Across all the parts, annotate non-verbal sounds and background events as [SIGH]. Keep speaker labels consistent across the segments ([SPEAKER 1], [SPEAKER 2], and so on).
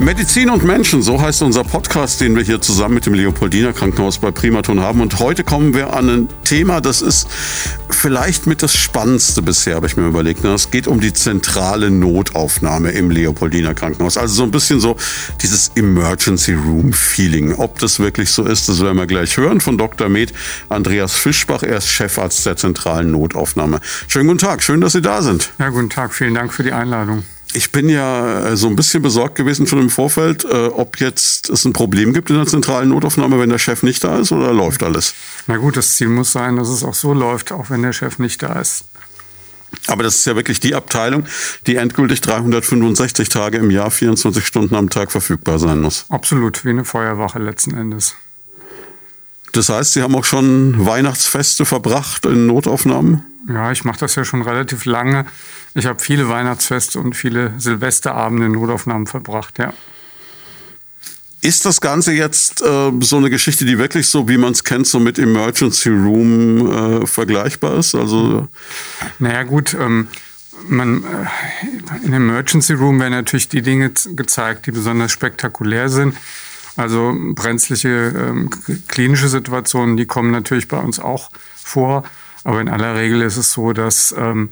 [SPEAKER 1] Medizin und Menschen, so heißt unser Podcast, den wir hier zusammen mit dem Leopoldiner Krankenhaus bei Primaton haben. Und heute kommen wir an ein Thema, das ist vielleicht mit das Spannendste bisher, habe ich mir überlegt. Es geht um die zentrale Notaufnahme im Leopoldiner Krankenhaus. Also so ein bisschen so dieses Emergency Room Feeling. Ob das wirklich so ist, das werden wir gleich hören von Dr. Med Andreas Fischbach. Er ist Chefarzt der zentralen Notaufnahme. Schönen guten Tag, schön, dass Sie da sind.
[SPEAKER 2] Ja, guten Tag, vielen Dank für die Einladung.
[SPEAKER 1] Ich bin ja äh, so ein bisschen besorgt gewesen schon im Vorfeld, äh, ob jetzt es ein Problem gibt in der zentralen Notaufnahme, wenn der Chef nicht da ist oder läuft alles?
[SPEAKER 2] Na gut, das Ziel muss sein, dass es auch so läuft, auch wenn der Chef nicht da ist.
[SPEAKER 1] Aber das ist ja wirklich die Abteilung, die endgültig 365 Tage im Jahr, 24 Stunden am Tag verfügbar sein muss.
[SPEAKER 2] Absolut, wie eine Feuerwache letzten Endes.
[SPEAKER 1] Das heißt, Sie haben auch schon Weihnachtsfeste verbracht in Notaufnahmen?
[SPEAKER 2] Ja, ich mache das ja schon relativ lange. Ich habe viele Weihnachtsfeste und viele Silvesterabende in Notaufnahmen verbracht, ja.
[SPEAKER 1] Ist das Ganze jetzt äh, so eine Geschichte, die wirklich so, wie man es kennt, so mit Emergency Room äh, vergleichbar ist? Also
[SPEAKER 2] naja gut, ähm, man, äh, in Emergency Room werden natürlich die Dinge gezeigt, die besonders spektakulär sind. Also brenzliche ähm, klinische Situationen, die kommen natürlich bei uns auch vor. Aber in aller Regel ist es so, dass ähm,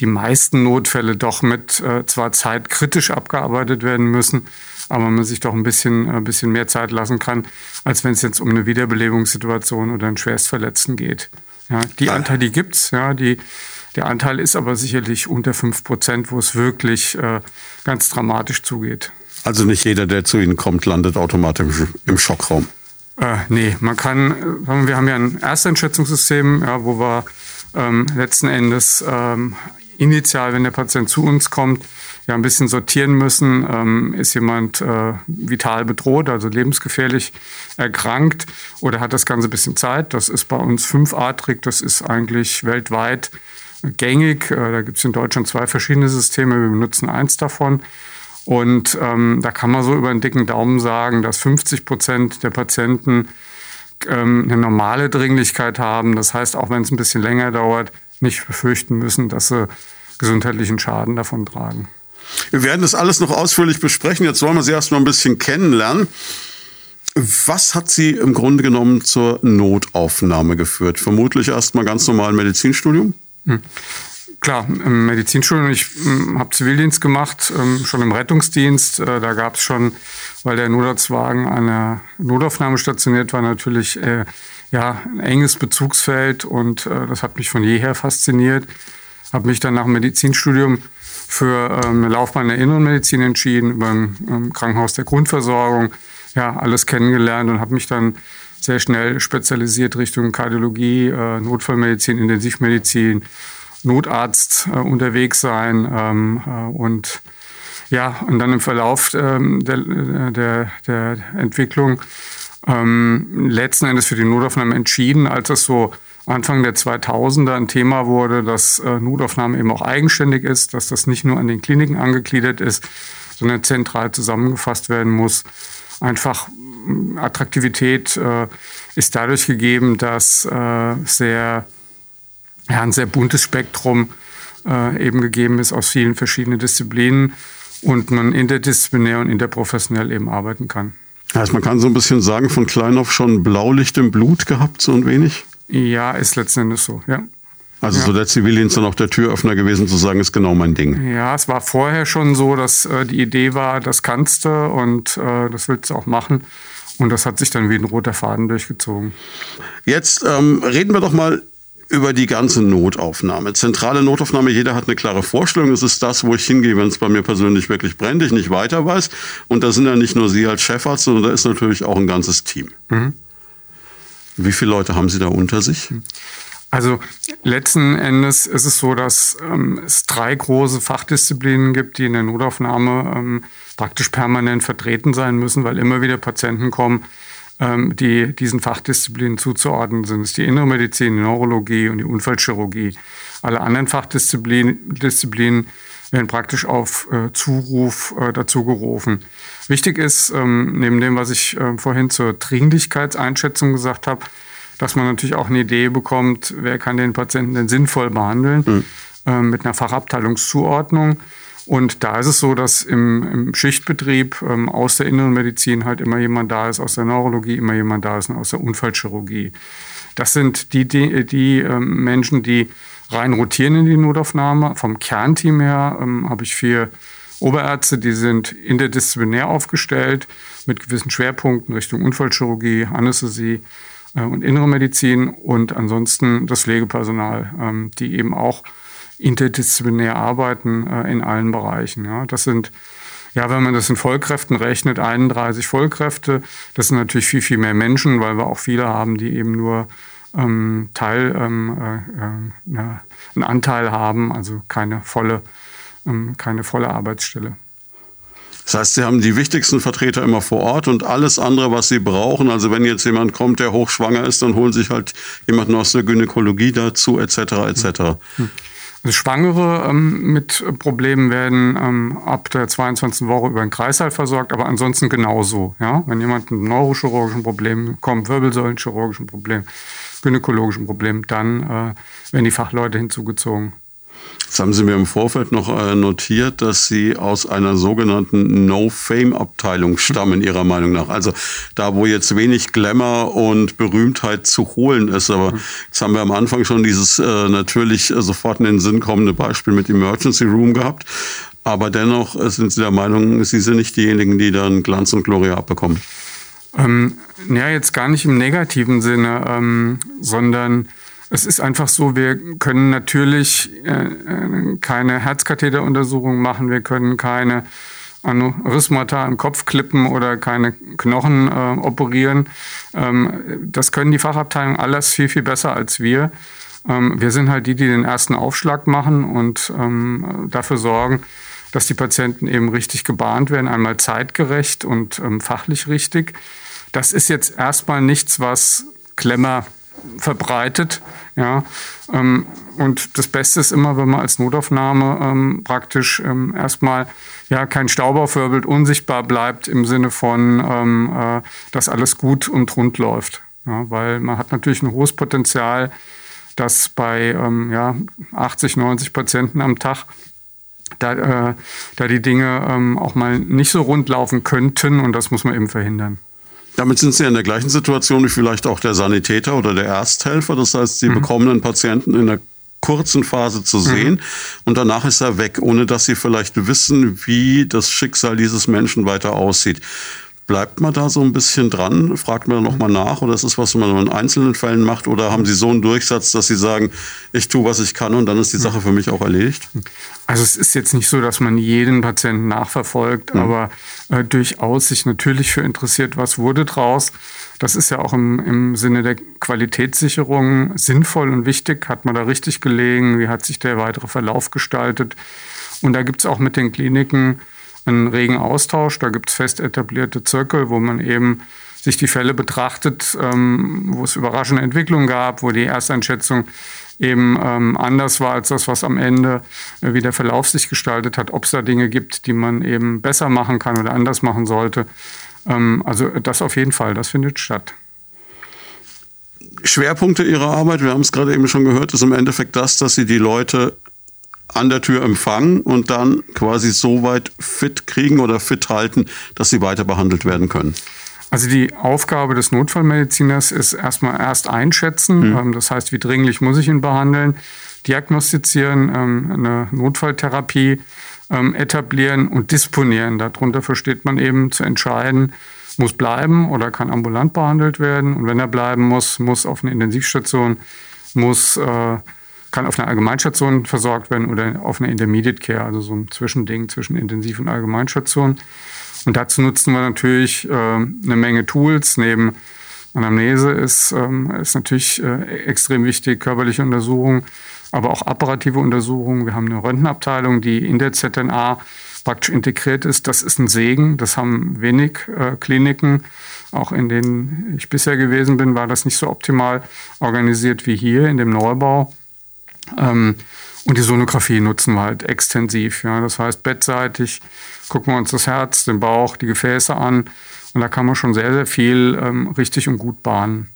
[SPEAKER 2] die meisten Notfälle doch mit äh, zwar zeitkritisch abgearbeitet werden müssen, aber man sich doch ein bisschen, ein äh, bisschen mehr Zeit lassen kann, als wenn es jetzt um eine Wiederbelebungssituation oder einen Schwerstverletzten geht. Ja, die Anteil, die gibt's, ja, die, der Anteil ist aber sicherlich unter fünf Prozent, wo es wirklich äh, ganz dramatisch zugeht.
[SPEAKER 1] Also nicht jeder, der zu Ihnen kommt, landet automatisch im Schockraum.
[SPEAKER 2] Äh, nee, man kann, äh, wir haben ja ein Ersteinschätzungssystem, ja, wo wir ähm, letzten Endes ähm, initial, wenn der Patient zu uns kommt, ja ein bisschen sortieren müssen. Ähm, ist jemand äh, vital bedroht, also lebensgefährlich erkrankt oder hat das Ganze ein bisschen Zeit? Das ist bei uns fünfartig, das ist eigentlich weltweit gängig. Äh, da gibt es in Deutschland zwei verschiedene Systeme, wir benutzen eins davon. Und ähm, da kann man so über einen dicken Daumen sagen, dass 50 Prozent der Patienten ähm, eine normale Dringlichkeit haben. Das heißt, auch wenn es ein bisschen länger dauert, nicht befürchten müssen, dass sie gesundheitlichen Schaden davon tragen.
[SPEAKER 1] Wir werden das alles noch ausführlich besprechen. Jetzt wollen wir Sie erstmal ein bisschen kennenlernen. Was hat Sie im Grunde genommen zur Notaufnahme geführt? Vermutlich erstmal ganz normal Medizinstudium?
[SPEAKER 2] Klar, im Medizinstudium, ich hm, habe Zivildienst gemacht, ähm, schon im Rettungsdienst. Äh, da gab es schon, weil der Notarztwagen an der Notaufnahme stationiert war, natürlich äh, ja, ein enges Bezugsfeld und äh, das hat mich von jeher fasziniert. Habe mich dann nach dem Medizinstudium für ähm, eine Laufbahn der Inneren Medizin entschieden, ein ähm, Krankenhaus der Grundversorgung, ja, alles kennengelernt und habe mich dann sehr schnell spezialisiert Richtung Kardiologie, Notfallmedizin, Intensivmedizin, Notarzt äh, unterwegs sein ähm, äh, und ja, und dann im Verlauf ähm, der, der, der Entwicklung ähm, letzten Endes für die Notaufnahme entschieden, als es so Anfang der 2000er ein Thema wurde, dass äh, Notaufnahme eben auch eigenständig ist, dass das nicht nur an den Kliniken angegliedert ist, sondern zentral zusammengefasst werden muss. Einfach Attraktivität äh, ist dadurch gegeben, dass äh, sehr ja, ein sehr buntes Spektrum äh, eben gegeben ist aus vielen verschiedenen Disziplinen und man interdisziplinär und interprofessionell eben arbeiten kann.
[SPEAKER 1] Also man kann so ein bisschen sagen, von klein auf schon Blaulicht im Blut gehabt, so ein wenig?
[SPEAKER 2] Ja, ist letzten Endes so, ja.
[SPEAKER 1] Also ja. so der Zivildienst dann auch der Türöffner gewesen zu sagen, ist genau mein Ding.
[SPEAKER 2] Ja, es war vorher schon so, dass äh, die Idee war, das kannst du und äh, das willst du auch machen. Und das hat sich dann wie ein roter Faden durchgezogen.
[SPEAKER 1] Jetzt ähm, reden wir doch mal über die ganze Notaufnahme. Zentrale Notaufnahme, jeder hat eine klare Vorstellung. Es ist das, wo ich hingehe, wenn es bei mir persönlich wirklich brennt, ich nicht weiter weiß. Und da sind ja nicht nur Sie als Chefarzt, sondern da ist natürlich auch ein ganzes Team. Mhm. Wie viele Leute haben Sie da unter sich?
[SPEAKER 2] Also letzten Endes ist es so, dass ähm, es drei große Fachdisziplinen gibt, die in der Notaufnahme ähm, praktisch permanent vertreten sein müssen, weil immer wieder Patienten kommen, ähm, die diesen Fachdisziplinen zuzuordnen sind. Das ist die Innere Medizin, die Neurologie und die Unfallchirurgie. Alle anderen Fachdisziplinen Disziplinen werden praktisch auf äh, Zuruf äh, dazu gerufen. Wichtig ist, ähm, neben dem, was ich äh, vorhin zur Dringlichkeitseinschätzung gesagt habe, dass man natürlich auch eine Idee bekommt, wer kann den Patienten denn sinnvoll behandeln mhm. äh, mit einer Fachabteilungszuordnung. Und da ist es so, dass im, im Schichtbetrieb ähm, aus der inneren Medizin halt immer jemand da ist, aus der Neurologie immer jemand da ist und aus der Unfallchirurgie. Das sind die, die, die ähm, Menschen, die rein rotieren in die Notaufnahme. Vom Kernteam her ähm, habe ich vier Oberärzte, die sind interdisziplinär aufgestellt mit gewissen Schwerpunkten Richtung Unfallchirurgie, Anästhesie äh, und innere Medizin und ansonsten das Pflegepersonal, ähm, die eben auch interdisziplinär arbeiten äh, in allen Bereichen. Ja. Das sind ja, wenn man das in Vollkräften rechnet, 31 Vollkräfte, das sind natürlich viel, viel mehr Menschen, weil wir auch viele haben, die eben nur ähm, Teil, ähm, äh, äh, einen Anteil haben, also keine volle, ähm, keine volle Arbeitsstelle.
[SPEAKER 1] Das heißt, Sie haben die wichtigsten Vertreter immer vor Ort und alles andere, was Sie brauchen. Also wenn jetzt jemand kommt, der hochschwanger ist, dann holen sich halt jemanden aus der Gynäkologie dazu, etc. etc. Hm.
[SPEAKER 2] Schwangere ähm, mit Problemen werden ähm, ab der 22. Woche über den Kreißsaal versorgt, aber ansonsten genauso. Ja? Wenn jemand mit neurochirurgischen Problemen kommt, Wirbelsäulenchirurgischen Problemen, gynäkologischen Problemen, dann äh, werden die Fachleute hinzugezogen.
[SPEAKER 1] Jetzt haben Sie mir im Vorfeld noch äh, notiert, dass Sie aus einer sogenannten No-Fame-Abteilung stammen, Ihrer Meinung nach. Also da, wo jetzt wenig Glamour und Berühmtheit zu holen ist. Aber jetzt haben wir am Anfang schon dieses äh, natürlich sofort in den Sinn kommende Beispiel mit Emergency Room gehabt. Aber dennoch äh, sind Sie der Meinung, Sie sind nicht diejenigen, die dann Glanz und Gloria abbekommen.
[SPEAKER 2] Ähm, ja, jetzt gar nicht im negativen Sinne, ähm, sondern es ist einfach so, wir können natürlich äh, äh, keine Herzkatheteruntersuchung machen, wir können keine Aneurysmata im Kopf klippen oder keine Knochen äh, operieren. Ähm, das können die Fachabteilungen alles viel, viel besser als wir. Ähm, wir sind halt die, die den ersten Aufschlag machen und ähm, dafür sorgen, dass die Patienten eben richtig gebahnt werden, einmal zeitgerecht und ähm, fachlich richtig. Das ist jetzt erstmal nichts, was Klemmer verbreitet. Ja, ähm, und das Beste ist immer, wenn man als Notaufnahme ähm, praktisch ähm, erstmal ja kein Staub aufwirbelt, unsichtbar bleibt im Sinne von, ähm, äh, dass alles gut und rund läuft. Ja, weil man hat natürlich ein hohes Potenzial, dass bei ähm, ja, 80, 90 Patienten am Tag da, äh, da die Dinge ähm, auch mal nicht so rund laufen könnten und das muss man eben verhindern.
[SPEAKER 1] Damit sind Sie in der gleichen Situation wie vielleicht auch der Sanitäter oder der Ersthelfer. Das heißt, Sie mhm. bekommen einen Patienten in einer kurzen Phase zu sehen mhm. und danach ist er weg, ohne dass Sie vielleicht wissen, wie das Schicksal dieses Menschen weiter aussieht. Bleibt man da so ein bisschen dran? Fragt man nochmal nach? Oder ist das was man in einzelnen Fällen macht? Oder haben Sie so einen Durchsatz, dass Sie sagen, ich tue, was ich kann und dann ist die Sache für mich auch erledigt?
[SPEAKER 2] Also es ist jetzt nicht so, dass man jeden Patienten nachverfolgt, mhm. aber äh, durchaus sich natürlich für interessiert, was wurde draus. Das ist ja auch im, im Sinne der Qualitätssicherung sinnvoll und wichtig. Hat man da richtig gelegen? Wie hat sich der weitere Verlauf gestaltet? Und da gibt es auch mit den Kliniken einen regen Austausch. Da gibt es fest etablierte Zirkel, wo man eben sich die Fälle betrachtet, ähm, wo es überraschende Entwicklungen gab, wo die Ersteinschätzung eben ähm, anders war als das, was am Ende, äh, wie der Verlauf sich gestaltet hat, ob es da Dinge gibt, die man eben besser machen kann oder anders machen sollte. Ähm, also das auf jeden Fall, das findet statt.
[SPEAKER 1] Schwerpunkte Ihrer Arbeit, wir haben es gerade eben schon gehört, ist im Endeffekt das, dass Sie die Leute an der Tür empfangen und dann quasi so weit fit kriegen oder fit halten, dass sie weiter behandelt werden können?
[SPEAKER 2] Also die Aufgabe des Notfallmediziners ist erstmal erst einschätzen. Mhm. Das heißt, wie dringlich muss ich ihn behandeln, diagnostizieren, ähm, eine Notfalltherapie ähm, etablieren und disponieren. Darunter versteht man eben zu entscheiden, muss bleiben oder kann ambulant behandelt werden. Und wenn er bleiben muss, muss auf eine Intensivstation, muss äh, kann auf einer Allgemeinstation versorgt werden oder auf einer Intermediate Care, also so ein Zwischending zwischen Intensiv- und Allgemeinstation. Und dazu nutzen wir natürlich äh, eine Menge Tools. Neben Anamnese ist, ähm, ist natürlich äh, extrem wichtig, körperliche Untersuchungen, aber auch apparative Untersuchungen. Wir haben eine Röntgenabteilung, die in der ZNA praktisch integriert ist. Das ist ein Segen. Das haben wenig äh, Kliniken. Auch in denen ich bisher gewesen bin, war das nicht so optimal organisiert wie hier in dem Neubau. Ähm, und die Sonographie nutzen wir halt extensiv. Ja. Das heißt, bettseitig gucken wir uns das Herz, den Bauch, die Gefäße an. Und da kann man schon sehr, sehr viel ähm, richtig und gut bahnen.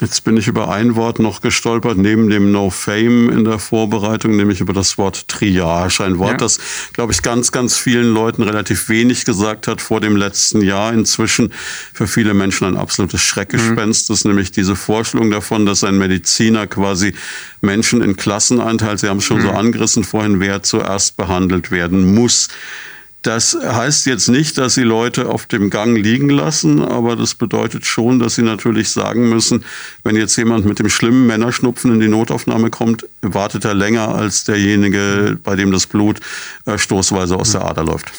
[SPEAKER 1] Jetzt bin ich über ein Wort noch gestolpert, neben dem No Fame in der Vorbereitung, nämlich über das Wort Triage. Ein Wort, ja. das, glaube ich, ganz, ganz vielen Leuten relativ wenig gesagt hat vor dem letzten Jahr. Inzwischen für viele Menschen ein absolutes Schreckgespenst mhm. ist nämlich diese Vorstellung davon, dass ein Mediziner quasi Menschen in Klassen einteilt. Sie haben es schon mhm. so angerissen vorhin, wer zuerst behandelt werden muss. Das heißt jetzt nicht, dass sie Leute auf dem Gang liegen lassen, aber das bedeutet schon, dass sie natürlich sagen müssen, wenn jetzt jemand mit dem schlimmen Männerschnupfen in die Notaufnahme kommt, wartet er länger als derjenige, bei dem das Blut äh, stoßweise aus der Ader läuft.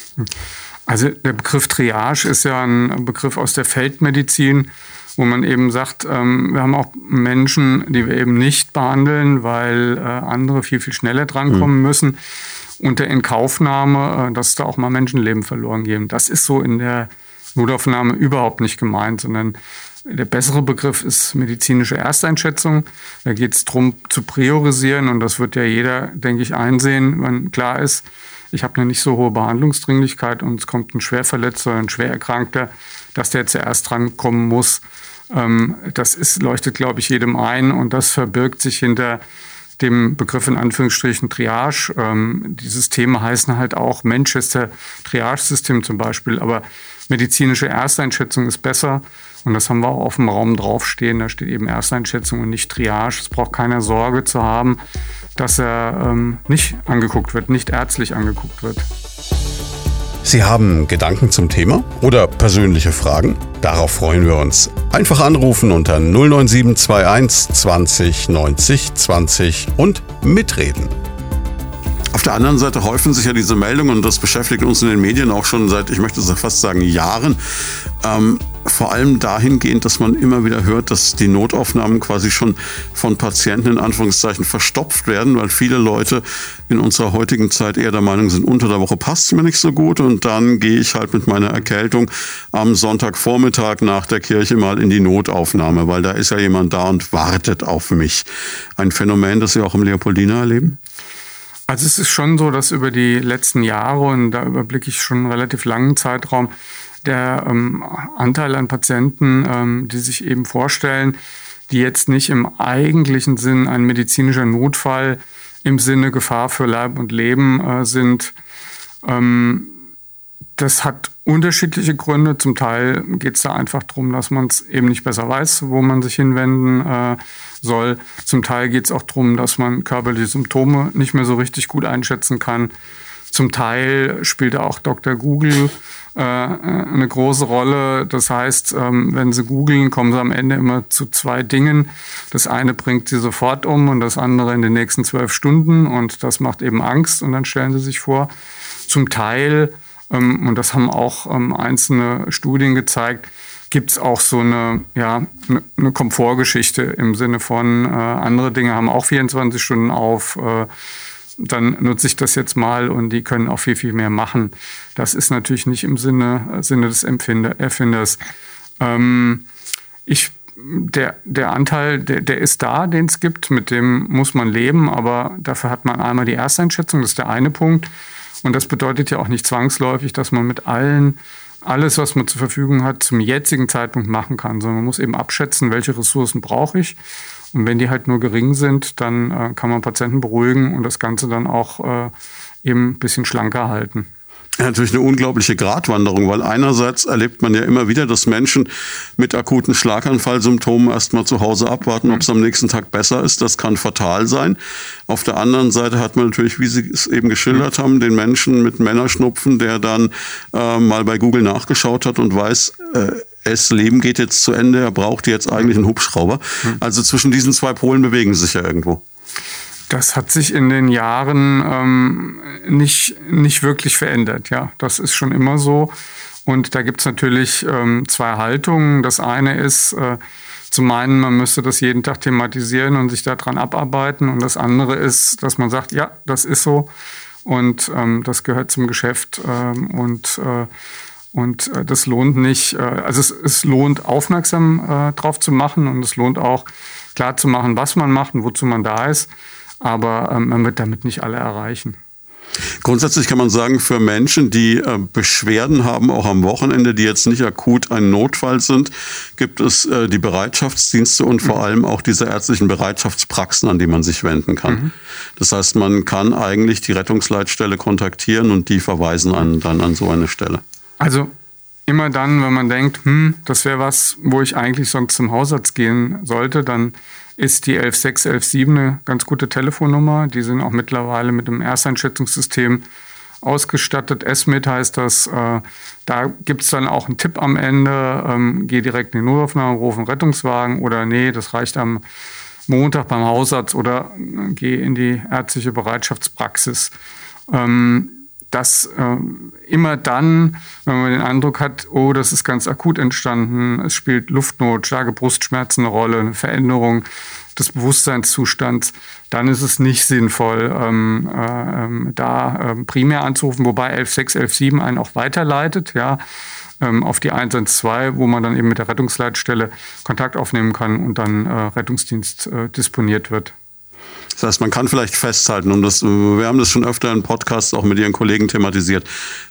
[SPEAKER 2] Also der Begriff Triage ist ja ein Begriff aus der Feldmedizin, wo man eben sagt, ähm, wir haben auch Menschen, die wir eben nicht behandeln, weil äh, andere viel, viel schneller drankommen mhm. müssen unter Inkaufnahme, äh, dass da auch mal Menschenleben verloren gehen. Das ist so in der Notaufnahme überhaupt nicht gemeint, sondern der bessere Begriff ist medizinische Ersteinschätzung. Da geht es darum zu priorisieren und das wird ja jeder, denke ich, einsehen, wenn klar ist, ich habe eine nicht so hohe Behandlungsdringlichkeit und es kommt ein Schwerverletzter oder ein Schwererkrankter, dass der zuerst drankommen muss. Ähm, das ist, leuchtet, glaube ich, jedem ein und das verbirgt sich hinter dem Begriff in Anführungsstrichen Triage. Ähm, die Systeme heißen halt auch Manchester Triage-System zum Beispiel, aber medizinische Ersteinschätzung ist besser. Und das haben wir auch auf dem Raum draufstehen. Da steht eben Ersteinschätzung und nicht Triage. Es braucht keiner Sorge zu haben, dass er ähm, nicht angeguckt wird, nicht ärztlich angeguckt wird.
[SPEAKER 1] Sie haben Gedanken zum Thema oder persönliche Fragen? Darauf freuen wir uns. Einfach anrufen unter 09721 20 90 20 und mitreden. Auf der anderen Seite häufen sich ja diese Meldungen und das beschäftigt uns in den Medien auch schon seit, ich möchte fast sagen, Jahren. Ähm, vor allem dahingehend, dass man immer wieder hört, dass die Notaufnahmen quasi schon von Patienten in Anführungszeichen verstopft werden, weil viele Leute in unserer heutigen Zeit eher der Meinung sind, unter der Woche passt mir nicht so gut und dann gehe ich halt mit meiner Erkältung am Sonntagvormittag nach der Kirche mal in die Notaufnahme, weil da ist ja jemand da und wartet auf mich. Ein Phänomen, das Sie auch im Leopoldina erleben?
[SPEAKER 2] Also es ist schon so, dass über die letzten Jahre, und da überblicke ich schon einen relativ langen Zeitraum, der ähm, Anteil an Patienten, ähm, die sich eben vorstellen, die jetzt nicht im eigentlichen Sinn ein medizinischer Notfall im Sinne Gefahr für Leib und Leben äh, sind, ähm, das hat unterschiedliche Gründe. Zum Teil geht es da einfach darum, dass man es eben nicht besser weiß, wo man sich hinwenden äh, soll. Zum Teil geht es auch darum, dass man körperliche Symptome nicht mehr so richtig gut einschätzen kann. Zum Teil spielt auch Dr. Google eine große Rolle. Das heißt, ähm, wenn Sie googeln, kommen Sie am Ende immer zu zwei Dingen. Das eine bringt Sie sofort um und das andere in den nächsten zwölf Stunden und das macht eben Angst und dann stellen Sie sich vor. Zum Teil, ähm, und das haben auch ähm, einzelne Studien gezeigt, gibt es auch so eine, ja, eine Komfortgeschichte im Sinne von, äh, andere Dinge haben auch 24 Stunden auf, äh, dann nutze ich das jetzt mal und die können auch viel, viel mehr machen. Das ist natürlich nicht im Sinne, Sinne des Empfinder, Erfinders. Ähm, ich, der, der Anteil, der, der ist da, den es gibt, mit dem muss man leben, aber dafür hat man einmal die Ersteinschätzung, das ist der eine Punkt. Und das bedeutet ja auch nicht zwangsläufig, dass man mit allen alles, was man zur Verfügung hat, zum jetzigen Zeitpunkt machen kann, sondern man muss eben abschätzen, welche Ressourcen brauche ich. Und wenn die halt nur gering sind, dann äh, kann man Patienten beruhigen und das Ganze dann auch äh, eben ein bisschen schlanker halten
[SPEAKER 1] natürlich eine unglaubliche Gratwanderung, weil einerseits erlebt man ja immer wieder, dass Menschen mit akuten Schlaganfallsymptomen erstmal zu Hause abwarten, ob es am nächsten Tag besser ist. Das kann fatal sein. Auf der anderen Seite hat man natürlich, wie Sie es eben geschildert haben, den Menschen mit Männerschnupfen, der dann äh, mal bei Google nachgeschaut hat und weiß, äh, das Leben geht jetzt zu Ende, er braucht jetzt eigentlich einen Hubschrauber. Also zwischen diesen zwei Polen bewegen sie sich ja irgendwo.
[SPEAKER 2] Das hat sich in den Jahren ähm, nicht, nicht wirklich verändert. Ja, das ist schon immer so. Und da gibt es natürlich ähm, zwei Haltungen. Das eine ist, äh, zum einen, man müsste das jeden Tag thematisieren und sich daran abarbeiten. Und das andere ist, dass man sagt, ja, das ist so. Und ähm, das gehört zum Geschäft. Ähm, und äh, und äh, das lohnt nicht, äh, also es, es lohnt aufmerksam äh, drauf zu machen und es lohnt auch klar zu machen, was man macht und wozu man da ist aber ähm, man wird damit nicht alle erreichen.
[SPEAKER 1] Grundsätzlich kann man sagen, für Menschen, die äh, Beschwerden haben, auch am Wochenende, die jetzt nicht akut ein Notfall sind, gibt es äh, die Bereitschaftsdienste und vor mhm. allem auch diese ärztlichen Bereitschaftspraxen, an die man sich wenden kann. Mhm. Das heißt, man kann eigentlich die Rettungsleitstelle kontaktieren und die verweisen einen dann an so eine Stelle.
[SPEAKER 2] Also immer dann, wenn man denkt, hm, das wäre was, wo ich eigentlich sonst zum Hausarzt gehen sollte, dann ist die 116, 117 eine ganz gute Telefonnummer. Die sind auch mittlerweile mit dem Ersteinschätzungssystem ausgestattet. SMIT heißt das. Äh, da gibt es dann auch einen Tipp am Ende. Ähm, geh direkt in die Notaufnahme, ruf einen Rettungswagen oder nee, das reicht am Montag beim Hausarzt oder äh, geh in die ärztliche Bereitschaftspraxis. Ähm, dass äh, immer dann, wenn man den Eindruck hat, oh, das ist ganz akut entstanden, es spielt Luftnot, starke Brustschmerzen eine Rolle, eine Veränderung des Bewusstseinszustands, dann ist es nicht sinnvoll, ähm, äh, ähm, da äh, primär anzurufen, wobei 116, 117 einen auch weiterleitet, ja, ähm, auf die 112, wo man dann eben mit der Rettungsleitstelle Kontakt aufnehmen kann und dann äh, Rettungsdienst äh, disponiert wird.
[SPEAKER 1] Das heißt, man kann vielleicht festhalten, und das, wir haben das schon öfter in Podcasts auch mit Ihren Kollegen thematisiert,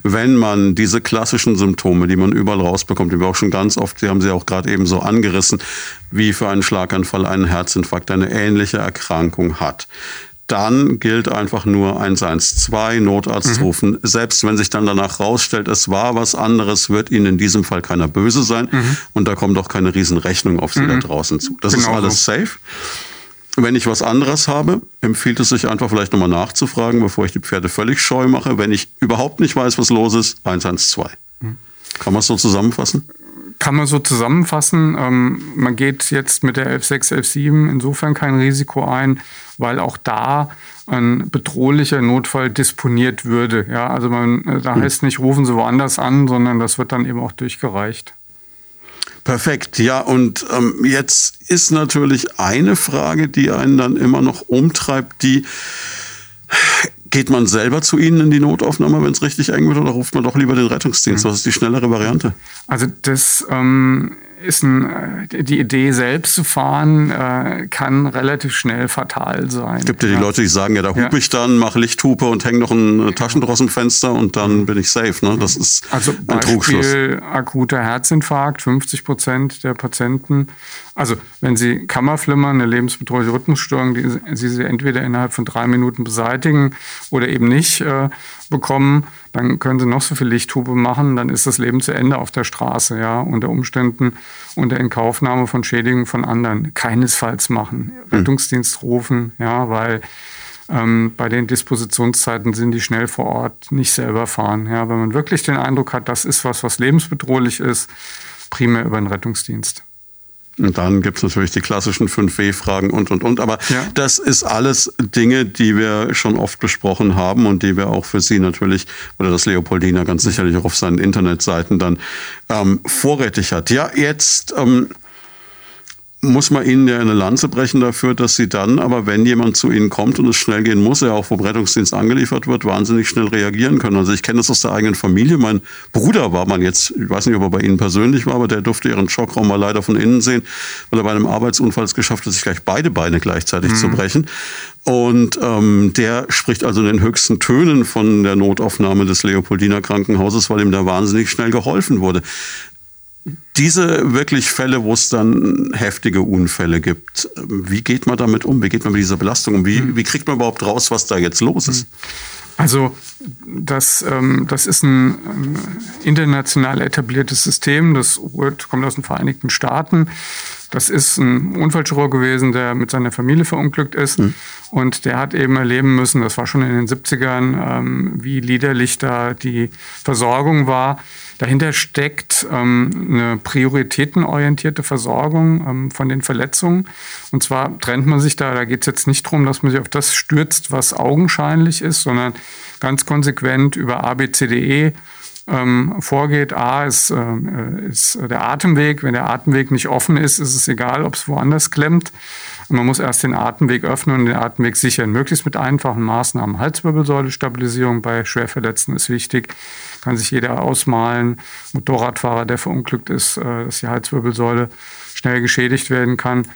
[SPEAKER 1] wenn man diese klassischen Symptome, die man überall rausbekommt, die wir auch schon ganz oft, die haben Sie auch gerade eben so angerissen, wie für einen Schlaganfall, einen Herzinfarkt, eine ähnliche Erkrankung hat, dann gilt einfach nur 112, Notarzt mhm. rufen. Selbst wenn sich dann danach rausstellt, es war was anderes, wird Ihnen in diesem Fall keiner böse sein. Mhm. Und da kommt auch keine Riesenrechnung auf Sie mhm. da draußen zu. Das genau ist alles safe. Wenn ich was anderes habe, empfiehlt es sich einfach vielleicht nochmal nachzufragen, bevor ich die Pferde völlig scheu mache. Wenn ich überhaupt nicht weiß, was los ist, 112. Mhm. Kann man es so zusammenfassen?
[SPEAKER 2] Kann man so zusammenfassen. Ähm, man geht jetzt mit der 116, 117 insofern kein Risiko ein, weil auch da ein bedrohlicher Notfall disponiert würde. Ja, also man, äh, da hm. heißt nicht, rufen Sie woanders an, sondern das wird dann eben auch durchgereicht.
[SPEAKER 1] Perfekt, ja. Und ähm, jetzt ist natürlich eine Frage, die einen dann immer noch umtreibt, die Geht man selber zu Ihnen in die Notaufnahme, wenn es richtig eng wird, oder ruft man doch lieber den Rettungsdienst? Was ist die schnellere Variante?
[SPEAKER 2] Also das ähm, ist ein, äh, die Idee, selbst zu fahren, äh, kann relativ schnell fatal sein.
[SPEAKER 1] Es gibt ja die. Leute, die sagen, ja, da hupe ja. ich dann, mache Lichthupe und hänge noch ein Taschentuch aus dem Fenster und dann bin ich safe. Ne? Das ist
[SPEAKER 2] also ein Beispiel Trugschluss. akuter Herzinfarkt, 50 Prozent der Patienten. Also wenn Sie Kammerflimmern, eine lebensbedrohliche Rhythmusstörung, die Sie, Sie entweder innerhalb von drei Minuten beseitigen oder eben nicht äh, bekommen, dann können Sie noch so viel Lichthupe machen, dann ist das Leben zu Ende auf der Straße, ja, unter Umständen unter Inkaufnahme von Schädigungen von anderen. Keinesfalls machen. Mhm. Rettungsdienst rufen, ja, weil ähm, bei den Dispositionszeiten sind die schnell vor Ort nicht selber fahren. Ja, wenn man wirklich den Eindruck hat, das ist was, was lebensbedrohlich ist, primär über den Rettungsdienst.
[SPEAKER 1] Und dann gibt es natürlich die klassischen 5W-Fragen und, und, und. Aber ja. das ist alles Dinge, die wir schon oft besprochen haben und die wir auch für Sie natürlich oder das Leopoldina ganz sicherlich auch auf seinen Internetseiten dann ähm, vorrätig hat. Ja, jetzt ähm, muss man ihnen ja eine Lanze brechen dafür, dass sie dann, aber wenn jemand zu ihnen kommt und es schnell gehen muss, er auch vom Rettungsdienst angeliefert wird, wahnsinnig schnell reagieren können. Also ich kenne das aus der eigenen Familie. Mein Bruder war man jetzt, ich weiß nicht, ob er bei Ihnen persönlich war, aber der durfte ihren Schockraum mal leider von innen sehen, weil er bei einem Arbeitsunfall es geschafft hat, sich gleich beide Beine gleichzeitig mhm. zu brechen. Und ähm, der spricht also in den höchsten Tönen von der Notaufnahme des Leopoldiner Krankenhauses, weil ihm da wahnsinnig schnell geholfen wurde diese wirklich Fälle, wo es dann heftige Unfälle gibt, wie geht man damit um? Wie geht man mit dieser Belastung um? Wie, hm. wie kriegt man überhaupt raus, was da jetzt los ist? Hm.
[SPEAKER 2] Also das, ähm, das ist ein international etabliertes System. Das kommt aus den Vereinigten Staaten. Das ist ein Unfallchirurg gewesen, der mit seiner Familie verunglückt ist. Mhm. Und der hat eben erleben müssen, das war schon in den 70ern, ähm, wie liederlich da die Versorgung war. Dahinter steckt ähm, eine prioritätenorientierte Versorgung ähm, von den Verletzungen. Und zwar trennt man sich da, da geht es jetzt nicht darum, dass man sich auf das stürzt, was augenscheinlich ist, sondern ganz konsequent über ABCDE ähm, vorgeht. A ist, äh, ist der Atemweg. Wenn der Atemweg nicht offen ist, ist es egal, ob es woanders klemmt. Und man muss erst den Atemweg öffnen und den Atemweg sichern. Möglichst mit einfachen Maßnahmen. Halswirbelsäule, Stabilisierung bei Schwerverletzten ist wichtig. Kann sich jeder ausmalen. Motorradfahrer, der verunglückt ist, äh, dass die Halswirbelsäule schnell geschädigt werden kann.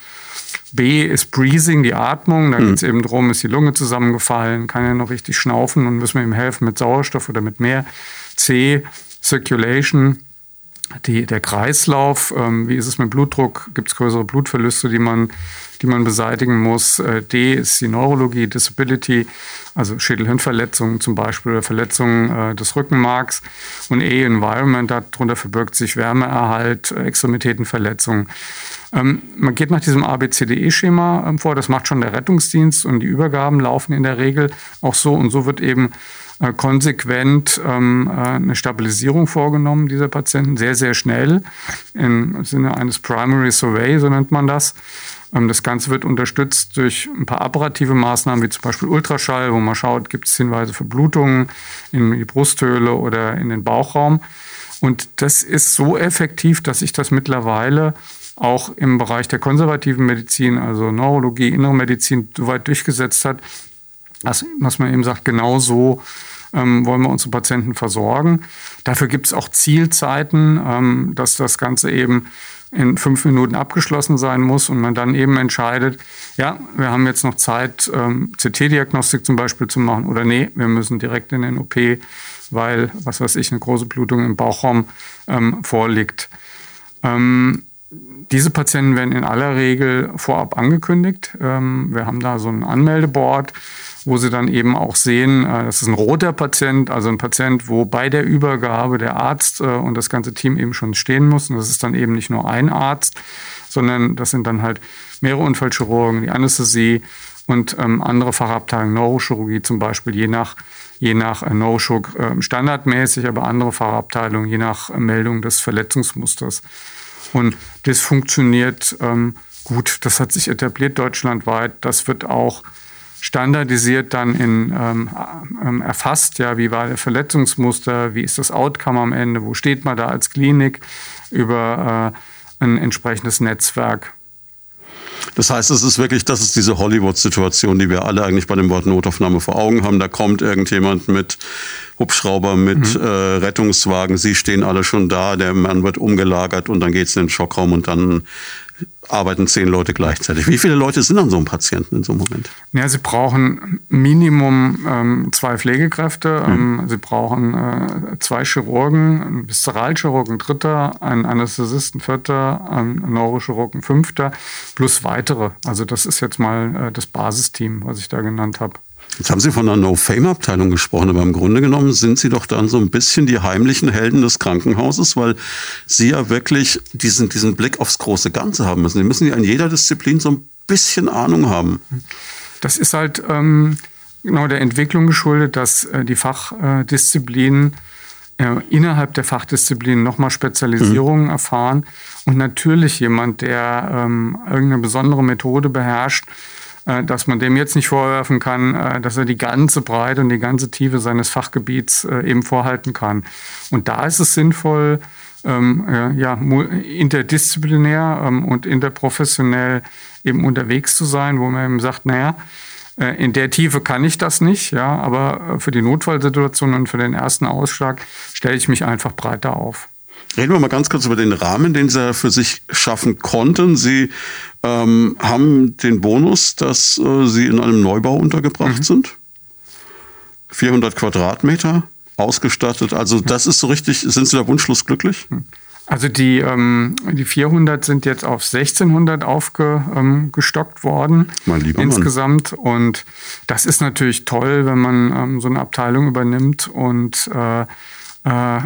[SPEAKER 2] B ist Breathing, die Atmung. Da mhm. geht es eben darum, ist die Lunge zusammengefallen, kann er noch richtig schnaufen und müssen wir ihm helfen mit Sauerstoff oder mit mehr. C, Circulation, die, der Kreislauf, ähm, wie ist es mit Blutdruck, gibt es größere Blutverluste, die man, die man beseitigen muss. Äh, D ist die Neurologie, Disability, also Schädelhirnverletzungen zum Beispiel oder Verletzungen äh, des Rückenmarks. Und E, Environment, darunter verbirgt sich Wärmeerhalt, äh, Extremitätenverletzungen. Ähm, man geht nach diesem ABCDE-Schema ähm, vor, das macht schon der Rettungsdienst und die Übergaben laufen in der Regel auch so und so wird eben konsequent ähm, äh, eine Stabilisierung vorgenommen dieser Patienten, sehr, sehr schnell im Sinne eines Primary Survey, so nennt man das. Ähm, das Ganze wird unterstützt durch ein paar apparative Maßnahmen, wie zum Beispiel Ultraschall, wo man schaut, gibt es Hinweise für Blutungen in die Brusthöhle oder in den Bauchraum. Und das ist so effektiv, dass sich das mittlerweile auch im Bereich der konservativen Medizin, also Neurologie, Innere Medizin, so weit durchgesetzt hat, dass, dass man eben sagt, genau so ähm, wollen wir unsere Patienten versorgen. Dafür gibt es auch Zielzeiten, ähm, dass das Ganze eben in fünf Minuten abgeschlossen sein muss und man dann eben entscheidet, ja, wir haben jetzt noch Zeit, ähm, CT-Diagnostik zum Beispiel zu machen oder nee, wir müssen direkt in den OP, weil, was weiß ich, eine große Blutung im Bauchraum ähm, vorliegt. Ähm, diese Patienten werden in aller Regel vorab angekündigt. Ähm, wir haben da so ein Anmeldeboard, wo Sie dann eben auch sehen, äh, das ist ein roter Patient, also ein Patient, wo bei der Übergabe der Arzt äh, und das ganze Team eben schon stehen muss. Und das ist dann eben nicht nur ein Arzt, sondern das sind dann halt mehrere Unfallchirurgen, die Anästhesie und ähm, andere Fachabteilungen, Neurochirurgie zum Beispiel, je nach je nach äh, No-Show äh, standardmäßig, aber andere Fachabteilungen, je nach Meldung des Verletzungsmusters. Und das funktioniert ähm, gut. Das hat sich etabliert deutschlandweit. Das wird auch standardisiert dann in ähm, ähm, erfasst, ja, wie war der Verletzungsmuster, wie ist das Outcome am Ende, wo steht man da als Klinik über äh, ein entsprechendes Netzwerk.
[SPEAKER 1] Das heißt, es ist wirklich, das ist diese Hollywood-Situation, die wir alle eigentlich bei dem Wort Notaufnahme vor Augen haben. Da kommt irgendjemand mit Hubschrauber, mit mhm. äh, Rettungswagen, sie stehen alle schon da, der Mann wird umgelagert und dann geht es in den Schockraum und dann arbeiten zehn Leute gleichzeitig. Wie viele Leute sind an so einem Patienten in so einem Moment?
[SPEAKER 2] Ja, sie brauchen Minimum ähm, zwei Pflegekräfte. Mhm. Ähm, sie brauchen äh, zwei Chirurgen, einen Viszeralchirurgen, dritter, einen Anästhesisten, vierter, einen Neurochirurgen, fünfter, plus weitere. Also das ist jetzt mal äh, das Basisteam, was ich da genannt habe.
[SPEAKER 1] Jetzt haben Sie von einer No-Fame-Abteilung gesprochen, aber im Grunde genommen sind Sie doch dann so ein bisschen die heimlichen Helden des Krankenhauses, weil Sie ja wirklich diesen, diesen Blick aufs große Ganze haben müssen. Sie müssen ja in jeder Disziplin so ein bisschen Ahnung haben.
[SPEAKER 2] Das ist halt ähm, genau der Entwicklung geschuldet, dass äh, die Fachdisziplinen äh, innerhalb der Fachdisziplinen nochmal Spezialisierungen mhm. erfahren und natürlich jemand, der ähm, irgendeine besondere Methode beherrscht, dass man dem jetzt nicht vorwerfen kann, äh, dass er die ganze Breite und die ganze Tiefe seines Fachgebiets äh, eben vorhalten kann. Und da ist es sinnvoll, ähm, ja, interdisziplinär ähm, und interprofessionell eben unterwegs zu sein, wo man eben sagt, naja, in der Tiefe kann ich das nicht, ja, aber für die Notfallsituation und für den ersten Ausschlag stelle ich mich einfach breiter auf.
[SPEAKER 1] Reden wir mal ganz kurz über den Rahmen, den Sie für sich schaffen konnten. Sie ähm, haben den Bonus, dass äh, Sie in einem Neubau untergebracht mhm. sind. 400 Quadratmeter ausgestattet. Also das ist so richtig, sind Sie da wunschlos glücklich? Mhm.
[SPEAKER 2] Also die, ähm, die 400 sind jetzt auf 1600 aufgestockt ähm, worden mein lieber insgesamt. Mann. Und das ist natürlich toll, wenn man ähm, so eine Abteilung übernimmt und äh, äh,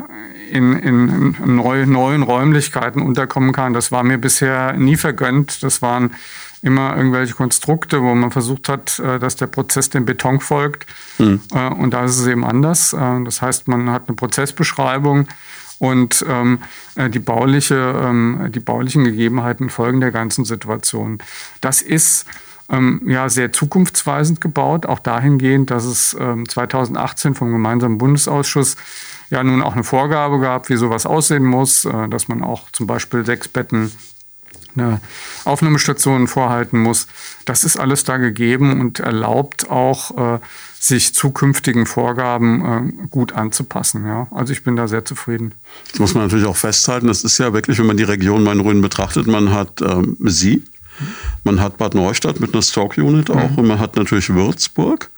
[SPEAKER 2] in, in, neu, neuen Räumlichkeiten unterkommen kann. Das war mir bisher nie vergönnt. Das waren immer irgendwelche Konstrukte, wo man versucht hat, äh, dass der Prozess dem Beton folgt. Mhm. Und da ist es eben anders. Das heißt, man hat eine Prozessbeschreibung und ähm, die, bauliche, ähm, die baulichen Gegebenheiten folgen der ganzen Situation. Das ist ähm, ja sehr zukunftsweisend gebaut, auch dahingehend, dass es ähm, 2018 vom gemeinsamen Bundesausschuss ja nun auch eine Vorgabe gab, wie sowas aussehen muss, äh, dass man auch zum Beispiel sechs Betten eine Aufnahmestation vorhalten muss. Das ist alles da gegeben und erlaubt auch, äh, sich zukünftigen Vorgaben äh, gut anzupassen. Ja. Also ich bin da sehr zufrieden.
[SPEAKER 1] Das muss man natürlich auch festhalten. Das ist ja wirklich, wenn man die Region Main-Rhön betrachtet, man hat ähm, Sie, Man hat Bad Neustadt mit einer Stock-Unit auch mhm. und man hat natürlich Würzburg.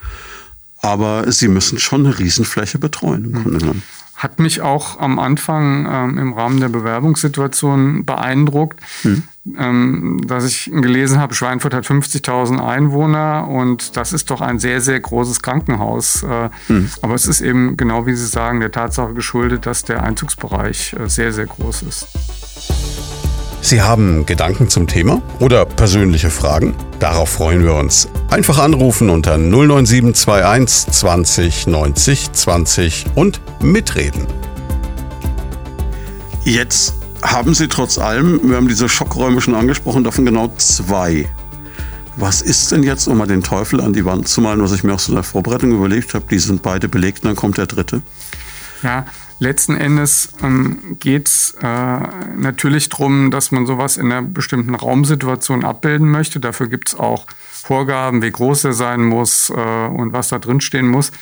[SPEAKER 1] Aber sie müssen schon eine Riesenfläche betreuen im Grunde genommen.
[SPEAKER 2] Hat mich auch am Anfang ähm, im Rahmen der Bewerbungssituation beeindruckt, hm. ähm, dass ich gelesen habe, Schweinfurt hat 50.000 Einwohner und das ist doch ein sehr, sehr großes Krankenhaus. Äh, hm. Aber es ist eben genau wie Sie sagen, der Tatsache geschuldet, dass der Einzugsbereich äh, sehr, sehr groß ist.
[SPEAKER 1] Sie haben Gedanken zum Thema oder persönliche Fragen? Darauf freuen wir uns. Einfach anrufen unter 09721 20 90 20 und mitreden. Jetzt haben Sie trotz allem, wir haben diese Schockräume schon angesprochen, davon genau zwei. Was ist denn jetzt, um mal den Teufel an die Wand zu malen, was ich mir auch so in der Vorbereitung überlegt habe? Die sind beide belegt und dann kommt der dritte.
[SPEAKER 2] Ja, letzten Endes ähm, geht es äh, natürlich darum, dass man sowas in einer bestimmten Raumsituation abbilden möchte. Dafür gibt es auch Vorgaben, wie groß er sein muss äh, und was da drin stehen muss.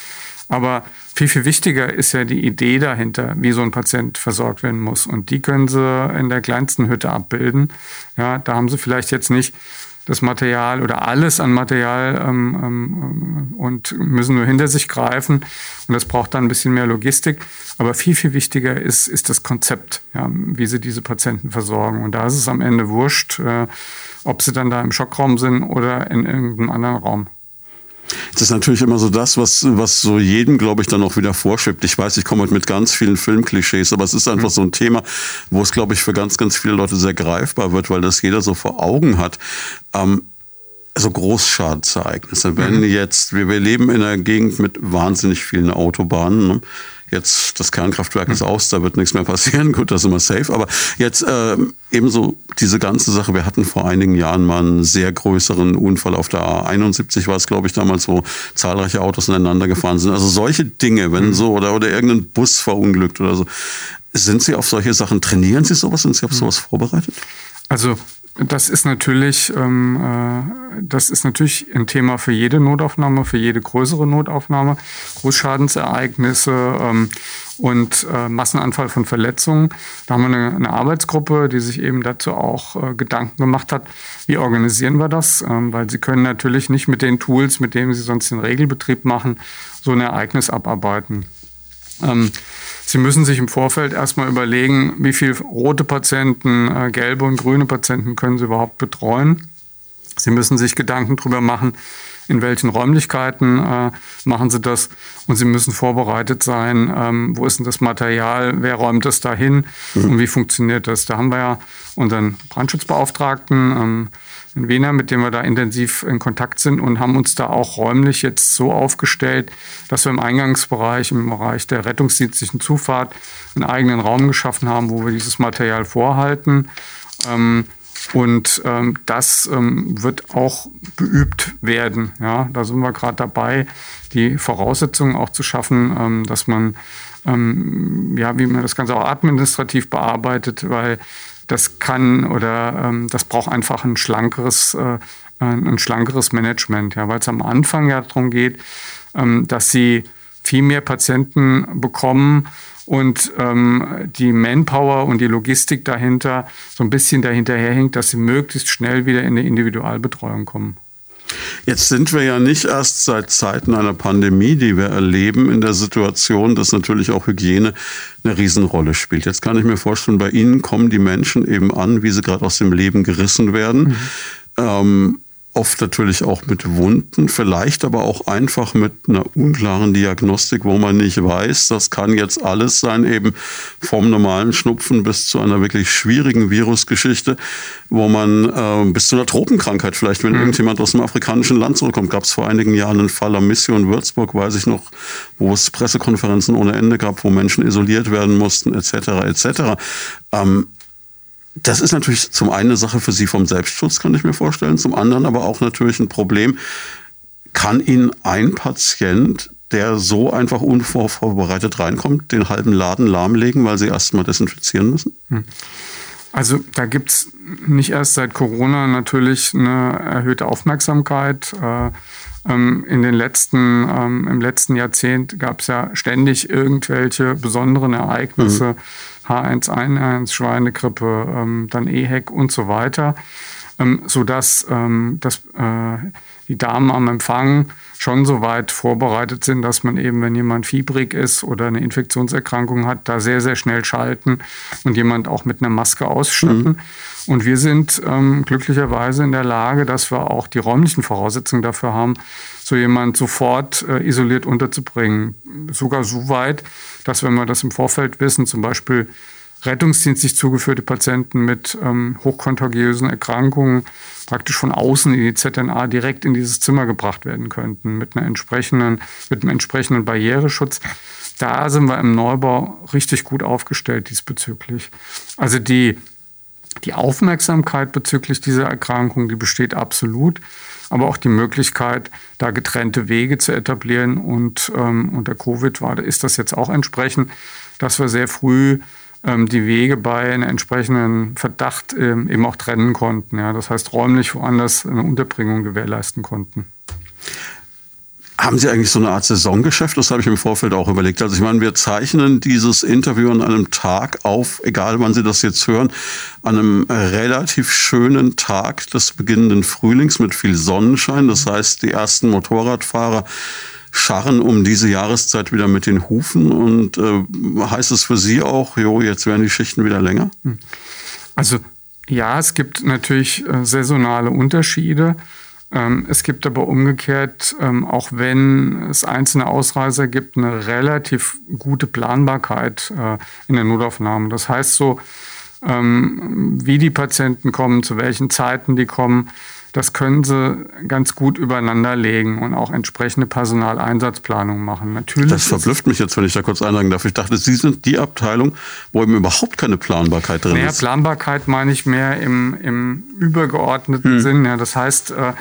[SPEAKER 2] Aber viel, viel wichtiger ist ja die Idee dahinter, wie so ein Patient versorgt werden muss. Und die können sie in der kleinsten Hütte abbilden. Ja, da haben sie vielleicht jetzt nicht das Material oder alles an Material ähm, ähm, und müssen nur hinter sich greifen. Und das braucht dann ein bisschen mehr Logistik. Aber viel, viel wichtiger ist, ist das Konzept, ja, wie sie diese Patienten versorgen. Und da ist es am Ende wurscht, äh, ob sie dann da im Schockraum sind oder in irgendeinem anderen Raum.
[SPEAKER 1] Das ist natürlich immer so das, was, was so jedem, glaube ich, dann auch wieder vorschwebt. Ich weiß, ich komme mit ganz vielen Filmklischees, aber es ist einfach so ein Thema, wo es, glaube ich, für ganz, ganz viele Leute sehr greifbar wird, weil das jeder so vor Augen hat. Ähm, also Großschadensereignisse. Wenn mhm. jetzt, wir, wir leben in einer Gegend mit wahnsinnig vielen Autobahnen. Ne? Jetzt das Kernkraftwerk ist aus, da wird nichts mehr passieren. [LAUGHS] Gut, das ist immer safe. Aber jetzt äh, ebenso diese ganze Sache. Wir hatten vor einigen Jahren mal einen sehr größeren Unfall auf der A71 war es, glaube ich, damals, wo zahlreiche Autos ineinander gefahren sind. Also solche Dinge, wenn mhm. so oder oder irgendein Bus verunglückt oder so. Sind Sie auf solche Sachen? Trainieren Sie sowas? Sind Sie auf mhm. sowas vorbereitet?
[SPEAKER 2] Also das ist natürlich, ähm, äh, das ist natürlich ein Thema für jede Notaufnahme, für jede größere Notaufnahme. Großschadensereignisse ähm, und äh, Massenanfall von Verletzungen. Da haben wir eine, eine Arbeitsgruppe, die sich eben dazu auch äh, Gedanken gemacht hat, wie organisieren wir das? Ähm, weil sie können natürlich nicht mit den Tools, mit denen sie sonst den Regelbetrieb machen, so ein Ereignis abarbeiten. Ähm, Sie müssen sich im Vorfeld erstmal überlegen, wie viele rote Patienten, äh, gelbe und grüne Patienten können Sie überhaupt betreuen. Sie müssen sich Gedanken darüber machen, in welchen Räumlichkeiten äh, machen Sie das und Sie müssen vorbereitet sein, ähm, wo ist denn das Material, wer räumt das dahin mhm. und wie funktioniert das. Da haben wir ja unseren Brandschutzbeauftragten, ähm, in Wiener, mit dem wir da intensiv in Kontakt sind und haben uns da auch räumlich jetzt so aufgestellt, dass wir im Eingangsbereich, im Bereich der rettungsdienstlichen Zufahrt einen eigenen Raum geschaffen haben, wo wir dieses Material vorhalten. Ähm, und ähm, das ähm, wird auch beübt werden. Ja, da sind wir gerade dabei, die Voraussetzungen auch zu schaffen, ähm, dass man ähm, ja, wie man das Ganze auch administrativ bearbeitet, weil das kann oder ähm, das braucht einfach ein schlankeres, äh, ein schlankeres Management, ja, weil es am Anfang ja darum geht, ähm, dass sie viel mehr Patienten bekommen und ähm, die Manpower und die Logistik dahinter so ein bisschen dahinterherhängt, dass sie möglichst schnell wieder in die Individualbetreuung kommen.
[SPEAKER 1] Jetzt sind wir ja nicht erst seit Zeiten einer Pandemie, die wir erleben, in der Situation, dass natürlich auch Hygiene eine Riesenrolle spielt. Jetzt kann ich mir vorstellen, bei Ihnen kommen die Menschen eben an, wie sie gerade aus dem Leben gerissen werden. Mhm. Ähm, oft natürlich auch mit Wunden, vielleicht aber auch einfach mit einer unklaren Diagnostik, wo man nicht weiß, das kann jetzt alles sein, eben vom normalen Schnupfen bis zu einer wirklich schwierigen Virusgeschichte, wo man äh, bis zu einer Tropenkrankheit vielleicht, wenn mhm. irgendjemand aus dem afrikanischen Land zurückkommt, gab es vor einigen Jahren einen Fall am Mission Würzburg, weiß ich noch, wo es Pressekonferenzen ohne Ende gab, wo Menschen isoliert werden mussten, etc. etc. Ähm, das ist natürlich zum einen eine Sache für Sie vom Selbstschutz, kann ich mir vorstellen, zum anderen aber auch natürlich ein Problem. Kann Ihnen ein Patient, der so einfach unvorbereitet reinkommt, den halben Laden lahmlegen, weil Sie erstmal desinfizieren müssen? Hm.
[SPEAKER 2] Also da gibt es nicht erst seit Corona natürlich eine erhöhte Aufmerksamkeit. Äh, ähm, in den letzten, ähm, im letzten Jahrzehnt gab es ja ständig irgendwelche besonderen Ereignisse. Mhm H1N1, Schweinegrippe, ähm, dann EHEC und so weiter. Ähm, sodass ähm, dass, äh, die Damen am Empfang schon so weit vorbereitet sind, dass man eben, wenn jemand fiebrig ist oder eine Infektionserkrankung hat, da sehr, sehr schnell schalten und jemand auch mit einer Maske ausstatten. Mhm. Und wir sind ähm, glücklicherweise in der Lage, dass wir auch die räumlichen Voraussetzungen dafür haben, so jemand sofort äh, isoliert unterzubringen. Sogar so weit, dass wenn wir das im Vorfeld wissen, zum Beispiel rettungsdienstlich zugeführte Patienten mit ähm, hochkontagiösen Erkrankungen praktisch von außen in die ZNA direkt in dieses Zimmer gebracht werden könnten mit einer entsprechenden, mit einem entsprechenden Barriereschutz. Da sind wir im Neubau richtig gut aufgestellt diesbezüglich. Also die, die Aufmerksamkeit bezüglich dieser Erkrankung, die besteht absolut, aber auch die Möglichkeit, da getrennte Wege zu etablieren. Und ähm, unter Covid war, ist das jetzt auch entsprechend, dass wir sehr früh die Wege bei einem entsprechenden Verdacht ähm, eben auch trennen konnten. Ja. Das heißt, räumlich woanders eine Unterbringung gewährleisten konnten.
[SPEAKER 1] Haben Sie eigentlich so eine Art Saisongeschäft? Das habe ich im Vorfeld auch überlegt. Also ich meine, wir zeichnen dieses Interview an einem Tag auf, egal wann Sie das jetzt hören, an einem relativ schönen Tag des beginnenden Frühlings mit viel Sonnenschein. Das heißt, die ersten Motorradfahrer scharren um diese Jahreszeit wieder mit den Hufen. Und äh, heißt es für Sie auch, jo, jetzt werden die Schichten wieder länger? Hm.
[SPEAKER 2] Also ja, es gibt natürlich äh, saisonale Unterschiede. Ähm, es gibt aber umgekehrt, ähm, auch wenn es einzelne Ausreißer gibt, eine relativ gute Planbarkeit äh, in der Notaufnahme. Das heißt so, ähm, wie die Patienten kommen, zu welchen Zeiten die kommen, das können sie ganz gut übereinander legen und auch entsprechende Personaleinsatzplanung machen.
[SPEAKER 1] Natürlich. Das verblüfft mich jetzt, wenn ich da kurz einhaken darf. Ich dachte, Sie sind die Abteilung, wo eben überhaupt keine Planbarkeit drin naja, ist.
[SPEAKER 2] Planbarkeit meine ich mehr im, im übergeordneten hm. Sinn. Ja, das heißt, äh,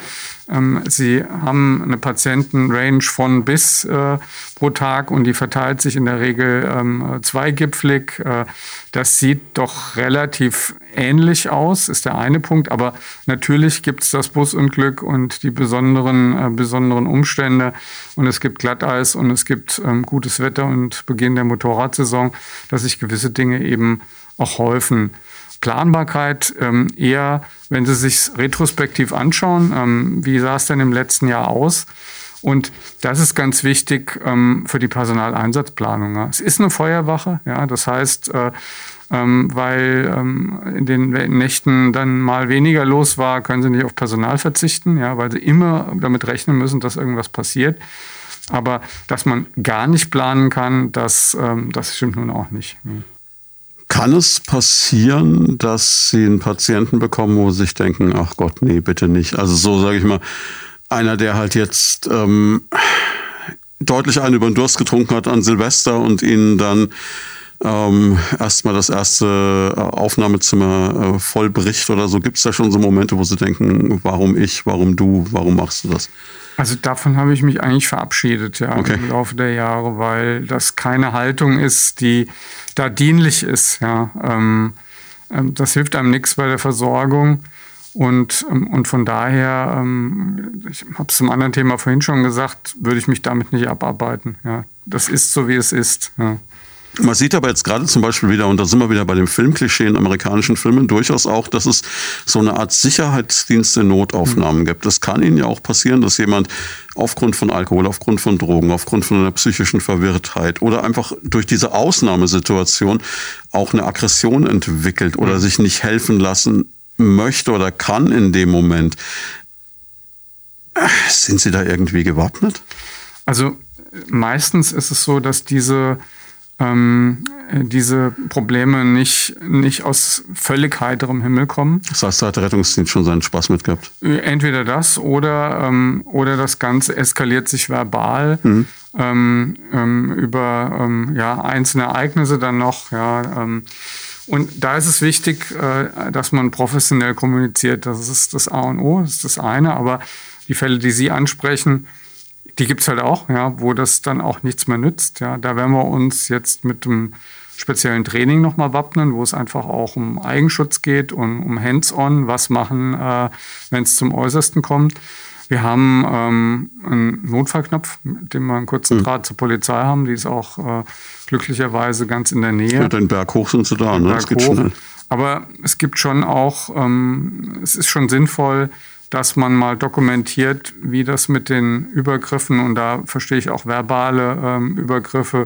[SPEAKER 2] ähm, Sie haben eine Patientenrange von bis äh, pro Tag und die verteilt sich in der Regel ähm, zweigipflig. Äh, das sieht doch relativ ähnlich aus, ist der eine Punkt. Aber natürlich gibt es das Busunglück und die besonderen, äh, besonderen Umstände. Und es gibt Glatteis und es gibt ähm, gutes Wetter und Beginn der Motorradsaison, dass sich gewisse Dinge eben auch häufen. Planbarkeit ähm, eher, wenn Sie sich retrospektiv anschauen, ähm, wie sah es denn im letzten Jahr aus? Und das ist ganz wichtig ähm, für die Personaleinsatzplanung. Ja. Es ist eine Feuerwache, ja, das heißt, äh, ähm, weil ähm, in den Nächten dann mal weniger los war, können Sie nicht auf Personal verzichten, ja, weil Sie immer damit rechnen müssen, dass irgendwas passiert. Aber dass man gar nicht planen kann, das, ähm, das stimmt nun auch nicht. Ja.
[SPEAKER 1] Kann es passieren, dass Sie einen Patienten bekommen, wo Sie sich denken, ach Gott, nee, bitte nicht. Also so sage ich mal, einer, der halt jetzt ähm, deutlich einen über den Durst getrunken hat an Silvester und Ihnen dann ähm, erstmal das erste äh, Aufnahmezimmer äh, vollbricht oder so. Gibt es da schon so Momente, wo Sie denken, warum ich, warum du, warum machst du das?
[SPEAKER 2] Also davon habe ich mich eigentlich verabschiedet ja, okay. im Laufe der Jahre, weil das keine Haltung ist, die da dienlich ist. Ja. Ähm, ähm, das hilft einem nichts bei der Versorgung. Und, ähm, und von daher, ähm, ich habe es zum anderen Thema vorhin schon gesagt, würde ich mich damit nicht abarbeiten. Ja. Das ist so, wie es ist. Ja.
[SPEAKER 1] Man sieht aber jetzt gerade zum Beispiel wieder, und da sind wir wieder bei dem Filmklischee in amerikanischen Filmen, durchaus auch, dass es so eine Art Sicherheitsdienst in Notaufnahmen mhm. gibt. Das kann Ihnen ja auch passieren, dass jemand aufgrund von Alkohol, aufgrund von Drogen, aufgrund von einer psychischen Verwirrtheit oder einfach durch diese Ausnahmesituation auch eine Aggression entwickelt oder mhm. sich nicht helfen lassen möchte oder kann in dem Moment. Sind Sie da irgendwie gewappnet?
[SPEAKER 2] Also meistens ist es so, dass diese ähm, diese Probleme nicht, nicht aus völlig heiterem Himmel kommen.
[SPEAKER 1] Das heißt, da hat der Rettungsdienst schon seinen Spaß mit gehabt.
[SPEAKER 2] Entweder das oder, ähm, oder das Ganze eskaliert sich verbal mhm. ähm, ähm über ähm, ja, einzelne Ereignisse dann noch. Ja, ähm, und da ist es wichtig, äh, dass man professionell kommuniziert. Das ist das A und O, das ist das eine. Aber die Fälle, die Sie ansprechen, die gibt's halt auch, ja, wo das dann auch nichts mehr nützt. Ja. Da werden wir uns jetzt mit dem speziellen Training nochmal wappnen, wo es einfach auch um Eigenschutz geht und um Hands-on, was machen, äh, wenn es zum Äußersten kommt. Wir haben ähm, einen Notfallknopf, mit dem wir einen kurzen mhm. Draht zur Polizei haben. Die ist auch äh, glücklicherweise ganz in der Nähe.
[SPEAKER 1] Ja, den Berg hoch sind sie da, ne?
[SPEAKER 2] Das geht hoch. schnell. Aber es gibt schon auch, ähm, es ist schon sinnvoll, dass man mal dokumentiert, wie das mit den Übergriffen, und da verstehe ich auch verbale ähm, Übergriffe,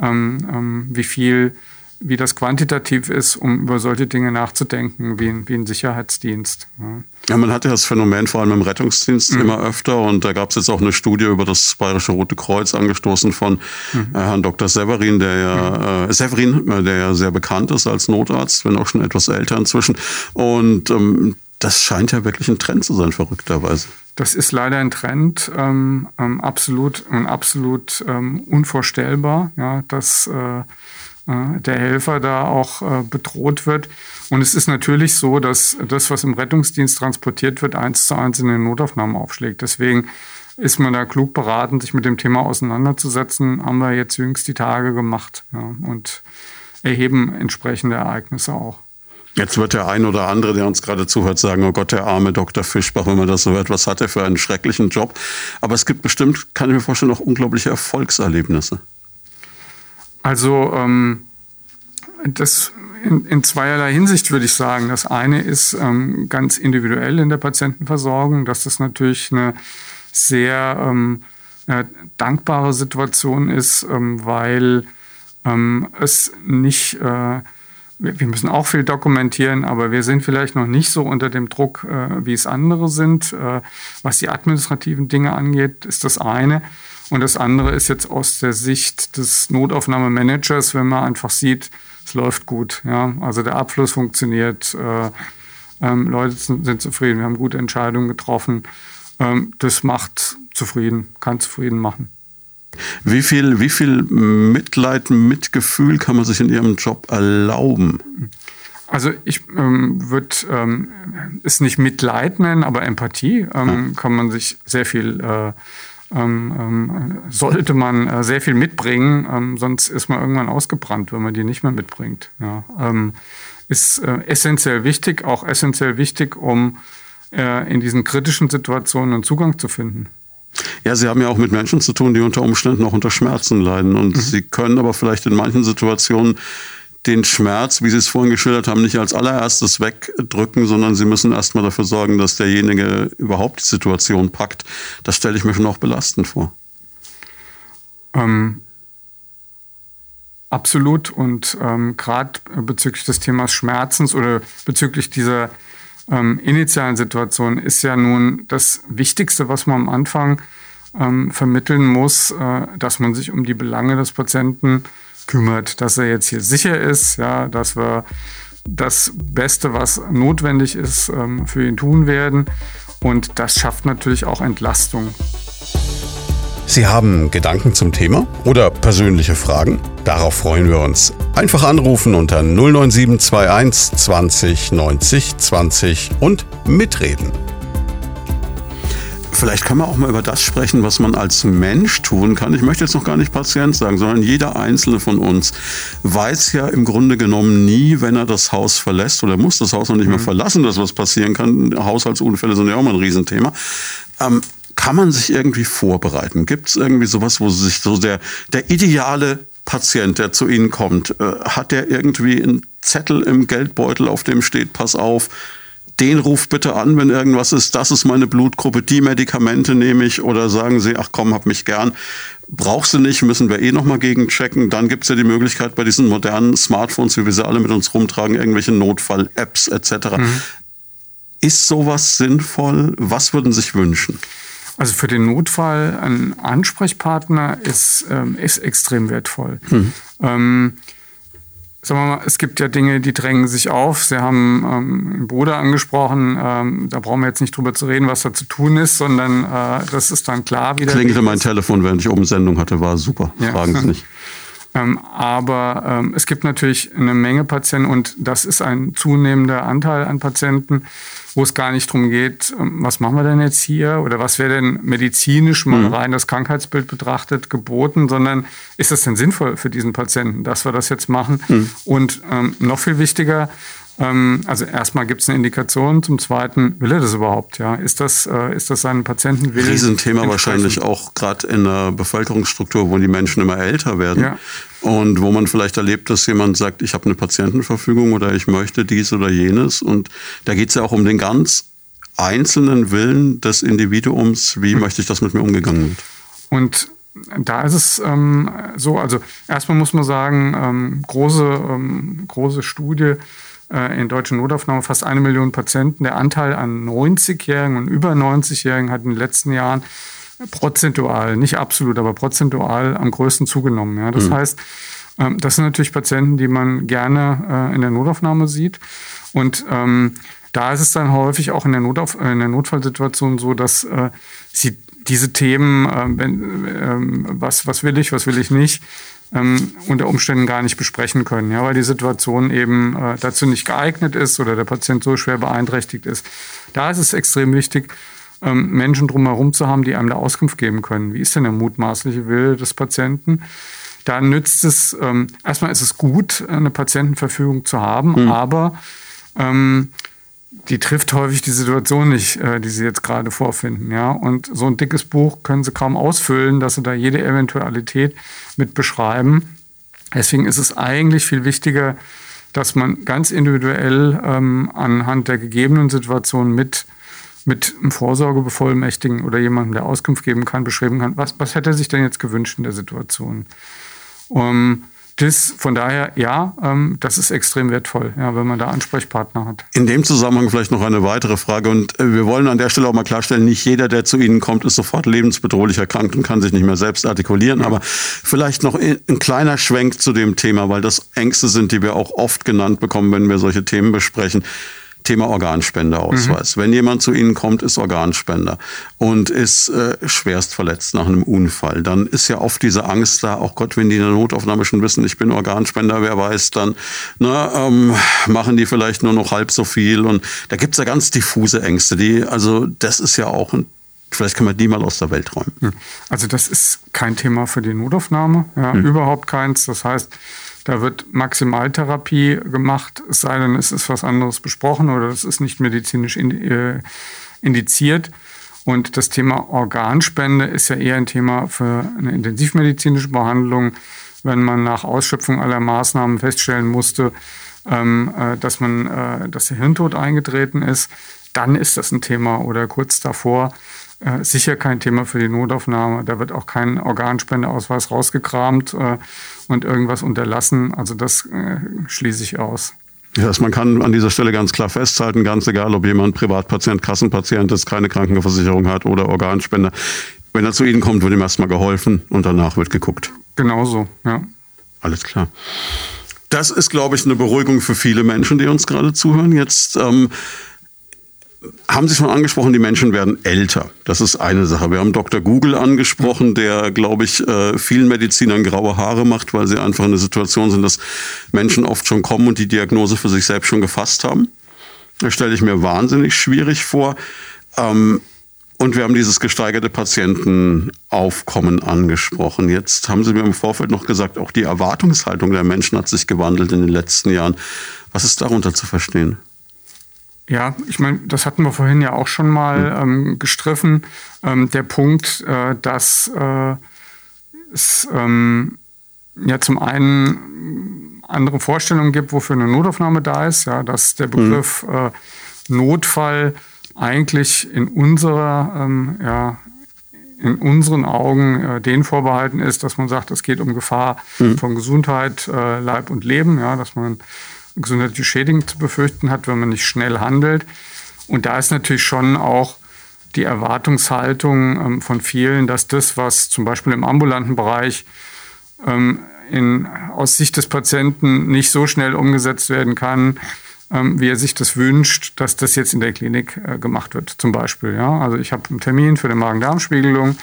[SPEAKER 2] ähm, ähm, wie viel, wie das quantitativ ist, um über solche Dinge nachzudenken, wie, wie ein Sicherheitsdienst.
[SPEAKER 1] Ja. Ja, man hat ja das Phänomen vor allem im Rettungsdienst mhm. immer öfter und da gab es jetzt auch eine Studie über das Bayerische Rote Kreuz angestoßen von mhm. äh, Herrn Dr. Severin, der ja mhm. äh, Severin, äh, der ja sehr bekannt ist als Notarzt, wenn auch schon etwas älter inzwischen. Und ähm, das scheint ja wirklich ein Trend zu sein, verrückterweise.
[SPEAKER 2] Das ist leider ein Trend, ähm, ähm, absolut, ähm, absolut ähm, unvorstellbar, ja, dass äh, äh, der Helfer da auch äh, bedroht wird. Und es ist natürlich so, dass das, was im Rettungsdienst transportiert wird, eins zu eins in den Notaufnahmen aufschlägt. Deswegen ist man da klug beraten, sich mit dem Thema auseinanderzusetzen. Haben wir jetzt jüngst die Tage gemacht ja, und erheben entsprechende Ereignisse auch.
[SPEAKER 1] Jetzt wird der ein oder andere, der uns gerade zuhört, sagen, oh Gott, der arme Dr. Fischbach, wenn man das so hört, was hat er für einen schrecklichen Job. Aber es gibt bestimmt, kann ich mir vorstellen, auch unglaubliche Erfolgserlebnisse.
[SPEAKER 2] Also ähm, das in, in, zweierlei Hinsicht würde ich sagen. Das eine ist ähm, ganz individuell in der Patientenversorgung, dass das natürlich eine sehr ähm, äh, dankbare Situation ist, ähm, weil ähm, es nicht äh, wir müssen auch viel dokumentieren, aber wir sind vielleicht noch nicht so unter dem Druck, äh, wie es andere sind. Äh, was die administrativen Dinge angeht, ist das eine. Und das andere ist jetzt aus der Sicht des Notaufnahmemanagers, wenn man einfach sieht, es läuft gut. Ja? Also der Abfluss funktioniert, äh, ähm, Leute sind, zufrieden, wir haben gute Entscheidungen getroffen. Ähm, das macht zufrieden, kann zufrieden machen.
[SPEAKER 1] Wie viel, wie viel Mitleid, Mitgefühl kann man sich in Ihrem Job erlauben?
[SPEAKER 2] Also ich ähm, würde ähm, es nicht Mitleid nennen, aber Empathie ähm, kann man sich sehr viel, äh, ähm, ähm, sollte man äh, sehr viel mitbringen, ähm, sonst ist man irgendwann ausgebrannt, wenn man die nicht mehr mitbringt. Ja. ist äh, essentiell wichtig, auch essentiell wichtig, um äh, in diesen kritischen Situationen einen Zugang zu finden.
[SPEAKER 1] Ja, Sie haben ja auch mit Menschen zu tun, die unter Umständen auch unter Schmerzen leiden. Und mhm. Sie können aber vielleicht in manchen Situationen den Schmerz, wie Sie es vorhin geschildert haben, nicht als allererstes wegdrücken, sondern Sie müssen erstmal dafür sorgen, dass derjenige überhaupt die Situation packt. Das stelle ich mir schon auch belastend vor.
[SPEAKER 2] Ähm, absolut. Und ähm, gerade bezüglich des Themas Schmerzens oder bezüglich dieser ähm, initialen Situation ist ja nun das Wichtigste, was man am Anfang ähm, vermitteln muss, äh, dass man sich um die Belange des Patienten kümmert, dass er jetzt hier sicher ist, ja, dass wir das Beste, was notwendig ist, ähm, für ihn tun werden. Und das schafft natürlich auch Entlastung.
[SPEAKER 1] Sie haben Gedanken zum Thema oder persönliche Fragen? Darauf freuen wir uns. Einfach anrufen unter 09721 20 90 20 und mitreden. Vielleicht kann man auch mal über das sprechen, was man als Mensch tun kann. Ich möchte jetzt noch gar nicht Patient sagen, sondern jeder einzelne von uns weiß ja im Grunde genommen nie, wenn er das Haus verlässt oder muss das Haus noch nicht mehr mhm. verlassen, dass was passieren kann. Haushaltsunfälle sind ja auch mal ein Riesenthema. Ähm, kann man sich irgendwie vorbereiten? Gibt es irgendwie sowas, wo sich so der, der ideale Patient, der zu Ihnen kommt, äh, hat der irgendwie einen Zettel im Geldbeutel, auf dem steht, pass auf, den ruft bitte an, wenn irgendwas ist, das ist meine Blutgruppe, die Medikamente nehme ich oder sagen Sie, ach komm, hab mich gern. Brauchst du nicht, müssen wir eh nochmal gegenchecken. Dann gibt es ja die Möglichkeit bei diesen modernen Smartphones, wie wir sie alle mit uns rumtragen, irgendwelche Notfall-Apps etc. Mhm. Ist sowas sinnvoll? Was würden Sie sich wünschen?
[SPEAKER 2] Also für den Notfall ein Ansprechpartner ist, ähm, ist extrem wertvoll. Mhm. Ähm, sagen wir mal, es gibt ja Dinge, die drängen sich auf. Sie haben ähm, einen Bruder angesprochen. Ähm, da brauchen wir jetzt nicht drüber zu reden, was da zu tun ist, sondern äh, das ist dann klar
[SPEAKER 1] wieder. Klingelte mein Telefon, während ich oben Sendung hatte, war super. Ja. Fragen Sie nicht. [LAUGHS]
[SPEAKER 2] Ähm, aber ähm, es gibt natürlich eine Menge Patienten und das ist ein zunehmender Anteil an Patienten, wo es gar nicht darum geht, ähm, was machen wir denn jetzt hier oder was wäre denn medizinisch mal mhm. rein das Krankheitsbild betrachtet geboten, sondern ist das denn sinnvoll für diesen Patienten, dass wir das jetzt machen? Mhm. Und ähm, noch viel wichtiger, also erstmal gibt es eine Indikation, zum Zweiten will er das überhaupt, ja? Ist das, äh, ist das seinen Patientenwillen?
[SPEAKER 1] Riesenthema wahrscheinlich auch gerade in der Bevölkerungsstruktur, wo die Menschen immer älter werden. Ja. Und wo man vielleicht erlebt, dass jemand sagt, ich habe eine Patientenverfügung oder ich möchte dies oder jenes. Und da geht es ja auch um den ganz einzelnen Willen des Individuums, wie mhm. möchte ich, dass mit mir umgegangen wird.
[SPEAKER 2] Und da ist es ähm, so, also erstmal muss man sagen, ähm, große, ähm, große Studie in deutschen Notaufnahmen, fast eine Million Patienten. Der Anteil an 90-Jährigen und über 90-Jährigen hat in den letzten Jahren prozentual, nicht absolut, aber prozentual am größten zugenommen. Ja. Das mhm. heißt, ähm, das sind natürlich Patienten, die man gerne äh, in der Notaufnahme sieht. Und ähm, da ist es dann häufig auch in der, Notauf in der Notfallsituation so, dass äh, sie diese Themen, äh, wenn, äh, was, was will ich, was will ich nicht, ähm, unter Umständen gar nicht besprechen können, ja, weil die Situation eben äh, dazu nicht geeignet ist oder der Patient so schwer beeinträchtigt ist. Da ist es extrem wichtig, ähm, Menschen drumherum zu haben, die einem da Auskunft geben können. Wie ist denn der mutmaßliche Wille des Patienten? Da nützt es, ähm, erstmal ist es gut, eine Patientenverfügung zu haben, mhm. aber ähm, die trifft häufig die Situation nicht, äh, die Sie jetzt gerade vorfinden. Ja? Und so ein dickes Buch können Sie kaum ausfüllen, dass Sie da jede Eventualität mit beschreiben. Deswegen ist es eigentlich viel wichtiger, dass man ganz individuell ähm, anhand der gegebenen Situation mit, mit einem Vorsorgebevollmächtigen oder jemandem, der Auskunft geben kann, beschreiben kann, was, was hätte er sich denn jetzt gewünscht in der Situation. Um, das, von daher, ja, ähm, das ist extrem wertvoll, ja, wenn man da Ansprechpartner hat.
[SPEAKER 1] In dem Zusammenhang vielleicht noch eine weitere Frage. Und äh, wir wollen an der Stelle auch mal klarstellen, nicht jeder, der zu Ihnen kommt, ist sofort lebensbedrohlich erkrankt und kann sich nicht mehr selbst artikulieren. Ja. Aber vielleicht noch ein kleiner Schwenk zu dem Thema, weil das Ängste sind, die wir auch oft genannt bekommen, wenn wir solche Themen besprechen. Thema Organspendeausweis. Mhm. Wenn jemand zu Ihnen kommt, ist Organspender und ist äh, schwerst verletzt nach einem Unfall, dann ist ja oft diese Angst da, auch oh Gott, wenn die in der Notaufnahme schon wissen, ich bin Organspender, wer weiß, dann na, ähm, machen die vielleicht nur noch halb so viel. Und da gibt's ja ganz diffuse Ängste, die, also das ist ja auch ein Vielleicht kann man die mal aus der Welt räumen.
[SPEAKER 2] Also das ist kein Thema für die Notaufnahme, ja, hm. überhaupt keins. Das heißt, da wird Maximaltherapie gemacht, es sei denn, es ist was anderes besprochen oder es ist nicht medizinisch äh, indiziert. Und das Thema Organspende ist ja eher ein Thema für eine intensivmedizinische Behandlung, wenn man nach Ausschöpfung aller Maßnahmen feststellen musste, ähm, äh, dass man, äh, dass der Hirntod eingetreten ist, dann ist das ein Thema oder kurz davor sicher kein Thema für die Notaufnahme. Da wird auch kein Organspendeausweis rausgekramt und irgendwas unterlassen. Also das äh, schließe ich aus.
[SPEAKER 1] Ja, also man kann an dieser Stelle ganz klar festhalten, ganz egal, ob jemand Privatpatient, Kassenpatient ist, keine Krankenversicherung hat oder Organspender. Wenn er zu Ihnen kommt, wird ihm erstmal geholfen und danach wird geguckt.
[SPEAKER 2] Genauso, ja.
[SPEAKER 1] Alles klar. Das ist, glaube ich, eine Beruhigung für viele Menschen, die uns gerade zuhören. Jetzt ähm, haben Sie schon angesprochen, die Menschen werden älter. Das ist eine Sache. Wir haben Dr. Google angesprochen, der, glaube ich, äh, vielen Medizinern graue Haare macht, weil sie einfach in der Situation sind, dass Menschen oft schon kommen und die Diagnose für sich selbst schon gefasst haben. Das stelle ich mir wahnsinnig schwierig vor. Ähm, und wir haben dieses gesteigerte Patientenaufkommen angesprochen. Jetzt haben Sie mir im Vorfeld noch gesagt, auch die Erwartungshaltung der Menschen hat sich gewandelt in den letzten Jahren. Was ist darunter zu verstehen?
[SPEAKER 2] Ja, ich meine, das hatten wir vorhin ja auch schon mal hm. ähm, gestriffen. Ähm, der Punkt, äh, dass äh, es ähm, ja zum einen andere Vorstellungen gibt, wofür eine Notaufnahme da ist, ja, dass der hm. Begriff mhm. äh, Notfall eigentlich in unserer, ähm, ja, in unseren Augen äh, den vorbehalten ist, dass man sagt, es geht um Gefahr mhm. von Gesundheit, äh, Leib und Leben, ja, dass man gesundheitliche Schädigung zu befürchten hat, wenn man nicht schnell handelt. Und da ist natürlich schon auch die Erwartungshaltung ähm, von vielen, dass das, was zum Beispiel im ambulanten Bereich ähm, in, aus Sicht des Patienten nicht so schnell umgesetzt werden kann, ähm, wie er sich das wünscht, dass das jetzt in der Klinik äh, gemacht wird, zum Beispiel. Ja? Also ich habe einen Termin für eine Magen-Darm-Spiegelung,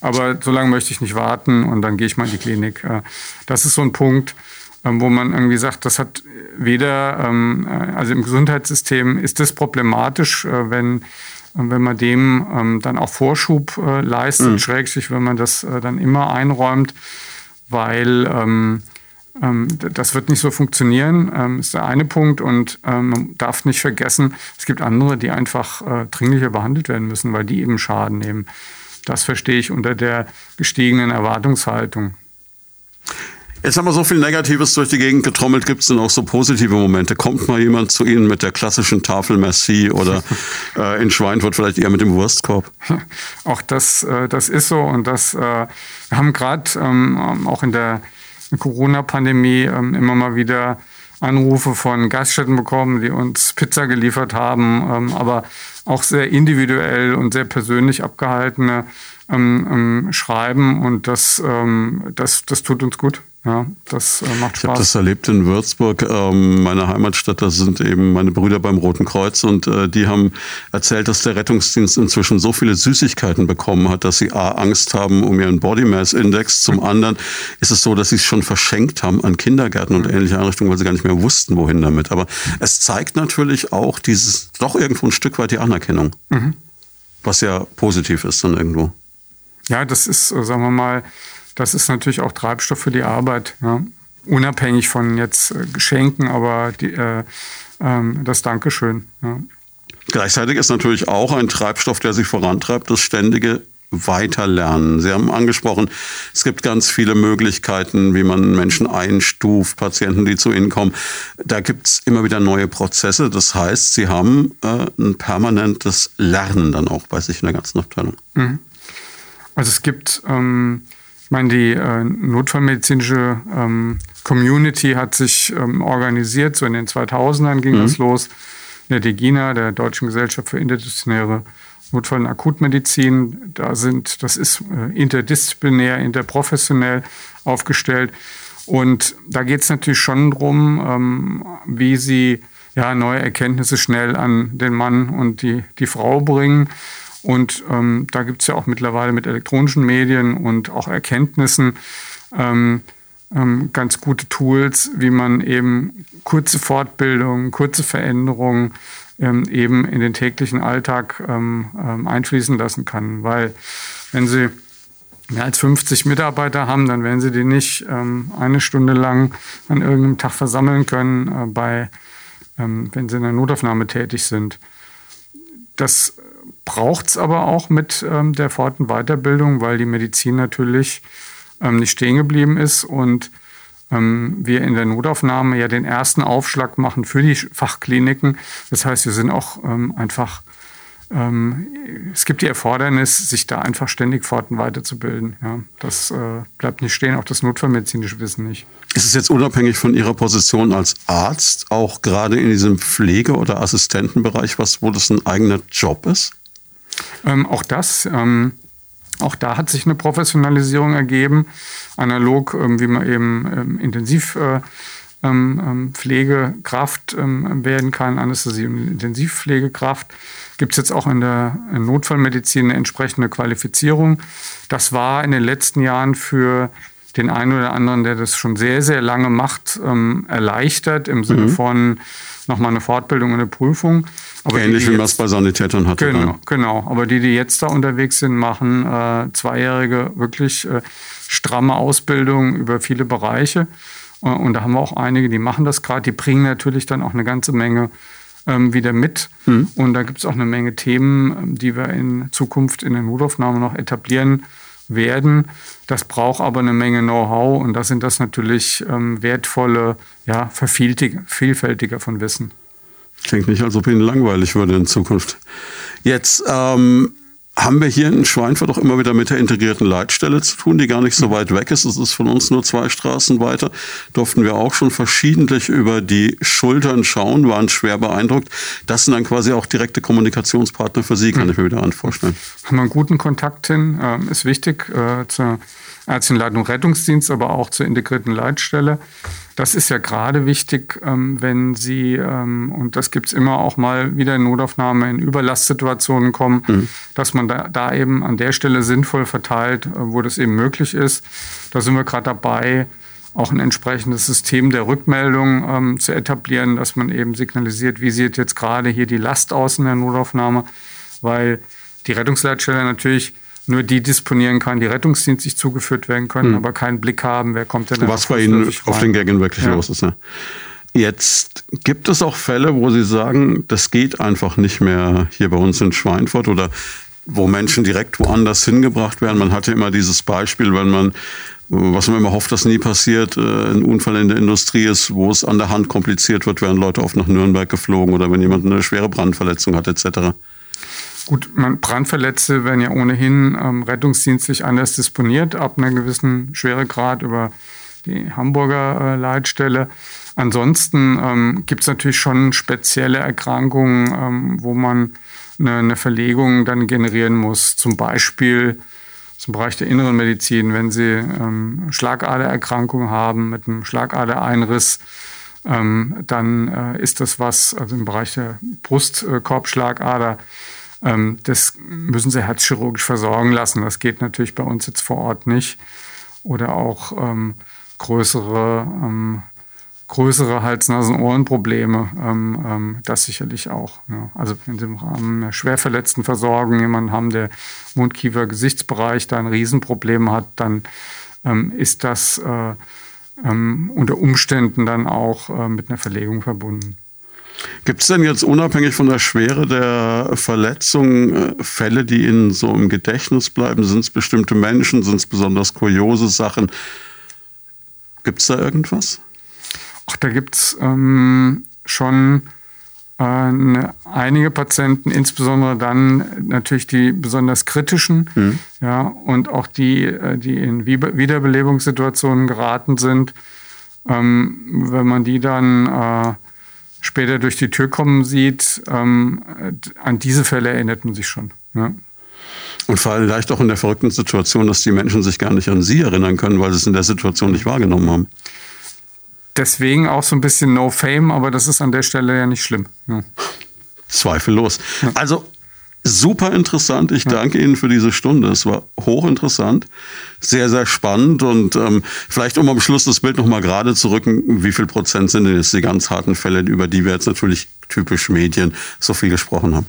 [SPEAKER 2] aber so lange möchte ich nicht warten und dann gehe ich mal in die Klinik. Äh, das ist so ein Punkt, wo man irgendwie sagt, das hat weder, ähm, äh, also im Gesundheitssystem ist das problematisch, äh, wenn, wenn man dem ähm, dann auch Vorschub äh, leistet, mhm. schrägstrich, wenn man das dann immer einräumt, weil ähm, das wird nicht so funktionieren, ähm, ist der eine Punkt. Und ähm, man darf nicht vergessen, es gibt andere, die einfach dringlicher behandelt werden müssen, weil die eben Schaden nehmen. Das verstehe ich unter der gestiegenen Erwartungshaltung.
[SPEAKER 1] Jetzt haben wir so viel Negatives durch die Gegend getrommelt. Gibt es denn auch so positive Momente? Kommt mal jemand zu Ihnen mit der klassischen Tafel Merci oder [LAUGHS] äh, in Schweinfurt vielleicht eher mit dem Wurstkorb? [LAUGHS]
[SPEAKER 2] Auch das, äh, das ist so und das äh, wir haben gerade ähm, auch in der Corona-Pandemie ähm, immer mal wieder Anrufe von Gaststätten bekommen, die uns Pizza geliefert haben, ähm, aber auch sehr individuell und sehr persönlich abgehaltene ähm, ähm, Schreiben und das, ähm, das, das tut uns gut. Ja, das äh, macht Spaß.
[SPEAKER 1] Ich habe das erlebt in Würzburg, ähm, meiner Heimatstadt. Da sind eben meine Brüder beim Roten Kreuz und äh, die haben erzählt, dass der Rettungsdienst inzwischen so viele Süßigkeiten bekommen hat, dass sie A, Angst haben um ihren Body Mass Index. Zum anderen ist es so, dass sie es schon verschenkt haben an Kindergärten und ähnliche Einrichtungen, weil sie gar nicht mehr wussten, wohin damit. Aber es zeigt natürlich auch dieses, doch irgendwo ein Stück weit die Anerkennung. Mhm. Was ja positiv ist dann irgendwo.
[SPEAKER 2] Ja, das ist, äh, sagen wir mal, das ist natürlich auch Treibstoff für die Arbeit. Ja. Unabhängig von jetzt äh, Geschenken, aber die, äh, ähm, das Dankeschön. Ja.
[SPEAKER 1] Gleichzeitig ist natürlich auch ein Treibstoff, der sich vorantreibt, das ständige Weiterlernen. Sie haben angesprochen, es gibt ganz viele Möglichkeiten, wie man Menschen einstuft, Patienten, die zu Ihnen kommen. Da gibt es immer wieder neue Prozesse. Das heißt, Sie haben äh, ein permanentes Lernen dann auch bei sich in der ganzen Abteilung. Mhm.
[SPEAKER 2] Also es gibt ähm, ich meine, die äh, notfallmedizinische ähm, Community hat sich ähm, organisiert, so in den 2000ern ging mhm. das los, in der DEGINA, der Deutschen Gesellschaft für interdisziplinäre Notfall- und Akutmedizin. Da sind, das ist äh, interdisziplinär, interprofessionell aufgestellt. Und da geht es natürlich schon darum, ähm, wie sie ja, neue Erkenntnisse schnell an den Mann und die, die Frau bringen. Und ähm, da gibt es ja auch mittlerweile mit elektronischen Medien und auch Erkenntnissen ähm, ähm, ganz gute Tools, wie man eben kurze Fortbildungen, kurze Veränderungen ähm, eben in den täglichen Alltag ähm, ähm, einfließen lassen kann. Weil wenn Sie mehr als 50 Mitarbeiter haben, dann werden Sie die nicht eine Stunde lang an irgendeinem Tag versammeln können, äh, bei, wenn Sie in der Notaufnahme tätig sind. Das braucht es aber auch mit ähm, der Fort- und Weiterbildung, weil die Medizin natürlich ähm, nicht stehen geblieben ist und ähm, wir in der Notaufnahme ja den ersten Aufschlag machen für die Fachkliniken. Das heißt, wir sind auch ähm, einfach, ähm, es gibt die Erfordernis, sich da einfach ständig fort- und weiterzubilden. Ja, das äh, bleibt nicht stehen, auch das notfallmedizinische Wissen nicht.
[SPEAKER 1] Ist es jetzt unabhängig von Ihrer Position als Arzt, auch gerade in diesem Pflege- oder Assistentenbereich, was, wo das ein eigener Job ist?
[SPEAKER 2] Ähm, auch das, ähm, auch da hat sich eine Professionalisierung ergeben, analog, ähm, wie man eben ähm, intensiv äh, ähm, ähm, Pflegekraft werden kann, Anästhesie- und Intensivpflegekraft. Gibt es jetzt auch in der Notfallmedizin eine entsprechende Qualifizierung. Das war in den letzten Jahren für den einen oder anderen, der das schon sehr, sehr lange macht, erleichtert im Sinne mhm. von nochmal eine Fortbildung und eine Prüfung.
[SPEAKER 1] Aber Ähnlich die, die wie man es bei Sanitätern hatte.
[SPEAKER 2] Genau, dann. genau. Aber die, die jetzt da unterwegs sind, machen äh, zweijährige, wirklich äh, stramme Ausbildung über viele Bereiche. Äh, und da haben wir auch einige, die machen das gerade. Die bringen natürlich dann auch eine ganze Menge ähm, wieder mit. Mhm. Und da gibt es auch eine Menge Themen, ähm, die wir in Zukunft in der Notaufnahme noch etablieren werden. Das braucht aber eine Menge Know-how und da sind das natürlich ähm, wertvolle, ja, Vielfältiger von Wissen.
[SPEAKER 1] Klingt nicht, als ob Ihnen langweilig würde in Zukunft. Jetzt ähm, haben wir hier in Schweinfurt auch immer wieder mit der integrierten Leitstelle zu tun, die gar nicht so weit weg ist. Es ist von uns nur zwei Straßen weiter. Durften wir auch schon verschiedentlich über die Schultern schauen, waren schwer beeindruckt. Das sind dann quasi auch direkte Kommunikationspartner für Sie, kann ich mir wieder an vorstellen.
[SPEAKER 2] Haben wir einen guten Kontakt hin, ähm, ist wichtig äh, zur Ärztlichen Rettungsdienst, aber auch zur integrierten Leitstelle. Das ist ja gerade wichtig, ähm, wenn Sie, ähm, und das gibt es immer auch mal wieder in Notaufnahme, in Überlastsituationen kommen, mhm. dass man da, da, eben an der Stelle sinnvoll verteilt, äh, wo das eben möglich ist. Da sind wir gerade dabei, auch ein entsprechendes System der Rückmeldung ähm, zu etablieren, dass man eben signalisiert, wie sieht jetzt gerade hier die Last aus in der Notaufnahme, weil die Rettungsleitstelle natürlich nur die disponieren kann, die rettungsdienstlich zugeführt werden können, mhm. aber keinen Blick haben, wer kommt denn
[SPEAKER 1] Was bei Ihnen auf den Gängen wirklich ja. los ist. Ne? Jetzt gibt es auch Fälle, wo Sie sagen, das geht einfach nicht mehr hier bei uns in Schweinfurt oder wo Menschen direkt woanders hingebracht werden. Man hatte immer dieses Beispiel, wenn man, was man immer hofft, dass nie passiert, äh, ein Unfall in der Industrie ist, wo es an der Hand kompliziert wird, werden Leute oft nach Nürnberg geflogen oder wenn jemand eine schwere Brandverletzung hat etc.
[SPEAKER 2] Gut, man, Brandverletzte werden ja ohnehin ähm, rettungsdienstlich anders disponiert, ab einer gewissen Schweregrad über die Hamburger äh, Leitstelle. Ansonsten ähm, gibt es natürlich schon spezielle Erkrankungen, ähm, wo man eine, eine, Verlegung dann generieren muss. Zum Beispiel zum Bereich der inneren Medizin, wenn Sie ähm, Schlagadererkrankungen haben mit einem Schlagaderneinriss, ähm, dann äh, ist das was, also im Bereich der Brustkorbschlagader, ähm, das müssen sie herzchirurgisch versorgen lassen. Das geht natürlich bei uns jetzt vor Ort nicht. Oder auch ähm, größere, ähm, größere Hals-Nasen-Ohren-Probleme, ähm, ähm, das sicherlich auch. Ja. Also wenn Sie im Rahmen der schwerverletzten Versorgung jemanden haben, der Mundkiefer-Gesichtsbereich da ein Riesenproblem hat, dann ähm, ist das äh, unter Umständen dann auch äh, mit einer Verlegung verbunden.
[SPEAKER 1] Gibt es denn jetzt unabhängig von der Schwere der Verletzung äh, Fälle, die Ihnen so im Gedächtnis bleiben? Sind es bestimmte Menschen? Sind es besonders kuriose Sachen? Gibt es da irgendwas?
[SPEAKER 2] Ach, da gibt es ähm, schon äh, einige Patienten, insbesondere dann natürlich die besonders kritischen, mhm. ja, und auch die, äh, die in Wiederbelebungssituationen geraten sind. Ähm, wenn man die dann äh, später durch die Tür kommen sieht, ähm, an diese Fälle erinnert man sich schon. Ja.
[SPEAKER 1] Und vielleicht auch in der verrückten Situation, dass die Menschen sich gar nicht an sie erinnern können, weil sie es in der Situation nicht wahrgenommen haben.
[SPEAKER 2] Deswegen auch so ein bisschen No Fame, aber das ist an der Stelle ja nicht schlimm. Ja.
[SPEAKER 1] Zweifellos. Also super interessant. Ich danke Ihnen für diese Stunde. Es war hochinteressant, sehr, sehr spannend und ähm, vielleicht um am Schluss das Bild nochmal gerade zu rücken, wie viel Prozent sind denn jetzt die ganz harten Fälle, über die wir jetzt natürlich typisch Medien so viel gesprochen haben?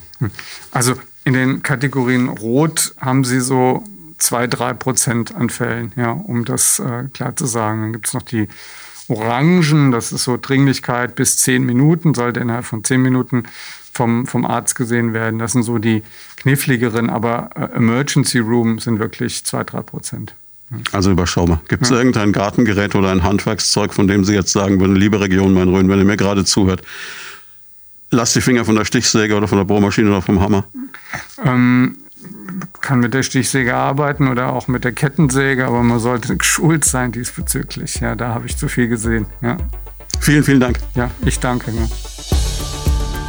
[SPEAKER 2] Also in den Kategorien Rot haben Sie so zwei, drei Prozent an Fällen, ja, um das äh, klar zu sagen. Dann gibt es noch die Orangen, das ist so Dringlichkeit bis zehn Minuten, sollte innerhalb von zehn Minuten vom, vom Arzt gesehen werden. Das sind so die kniffligeren, aber äh, Emergency Room sind wirklich zwei, drei Prozent.
[SPEAKER 1] Also überschaubar. Gibt es ja. irgendein Gartengerät oder ein Handwerkszeug, von dem Sie jetzt sagen würden, liebe Region Main-Rhön, wenn ihr mir gerade zuhört, lasst die Finger von der Stichsäge oder von der Bohrmaschine oder vom Hammer?
[SPEAKER 2] Ähm, kann mit der Stichsäge arbeiten oder auch mit der Kettensäge, aber man sollte geschult sein diesbezüglich. Ja, da habe ich zu viel gesehen. Ja.
[SPEAKER 1] Vielen, vielen Dank.
[SPEAKER 2] Ja, ich danke. Ja.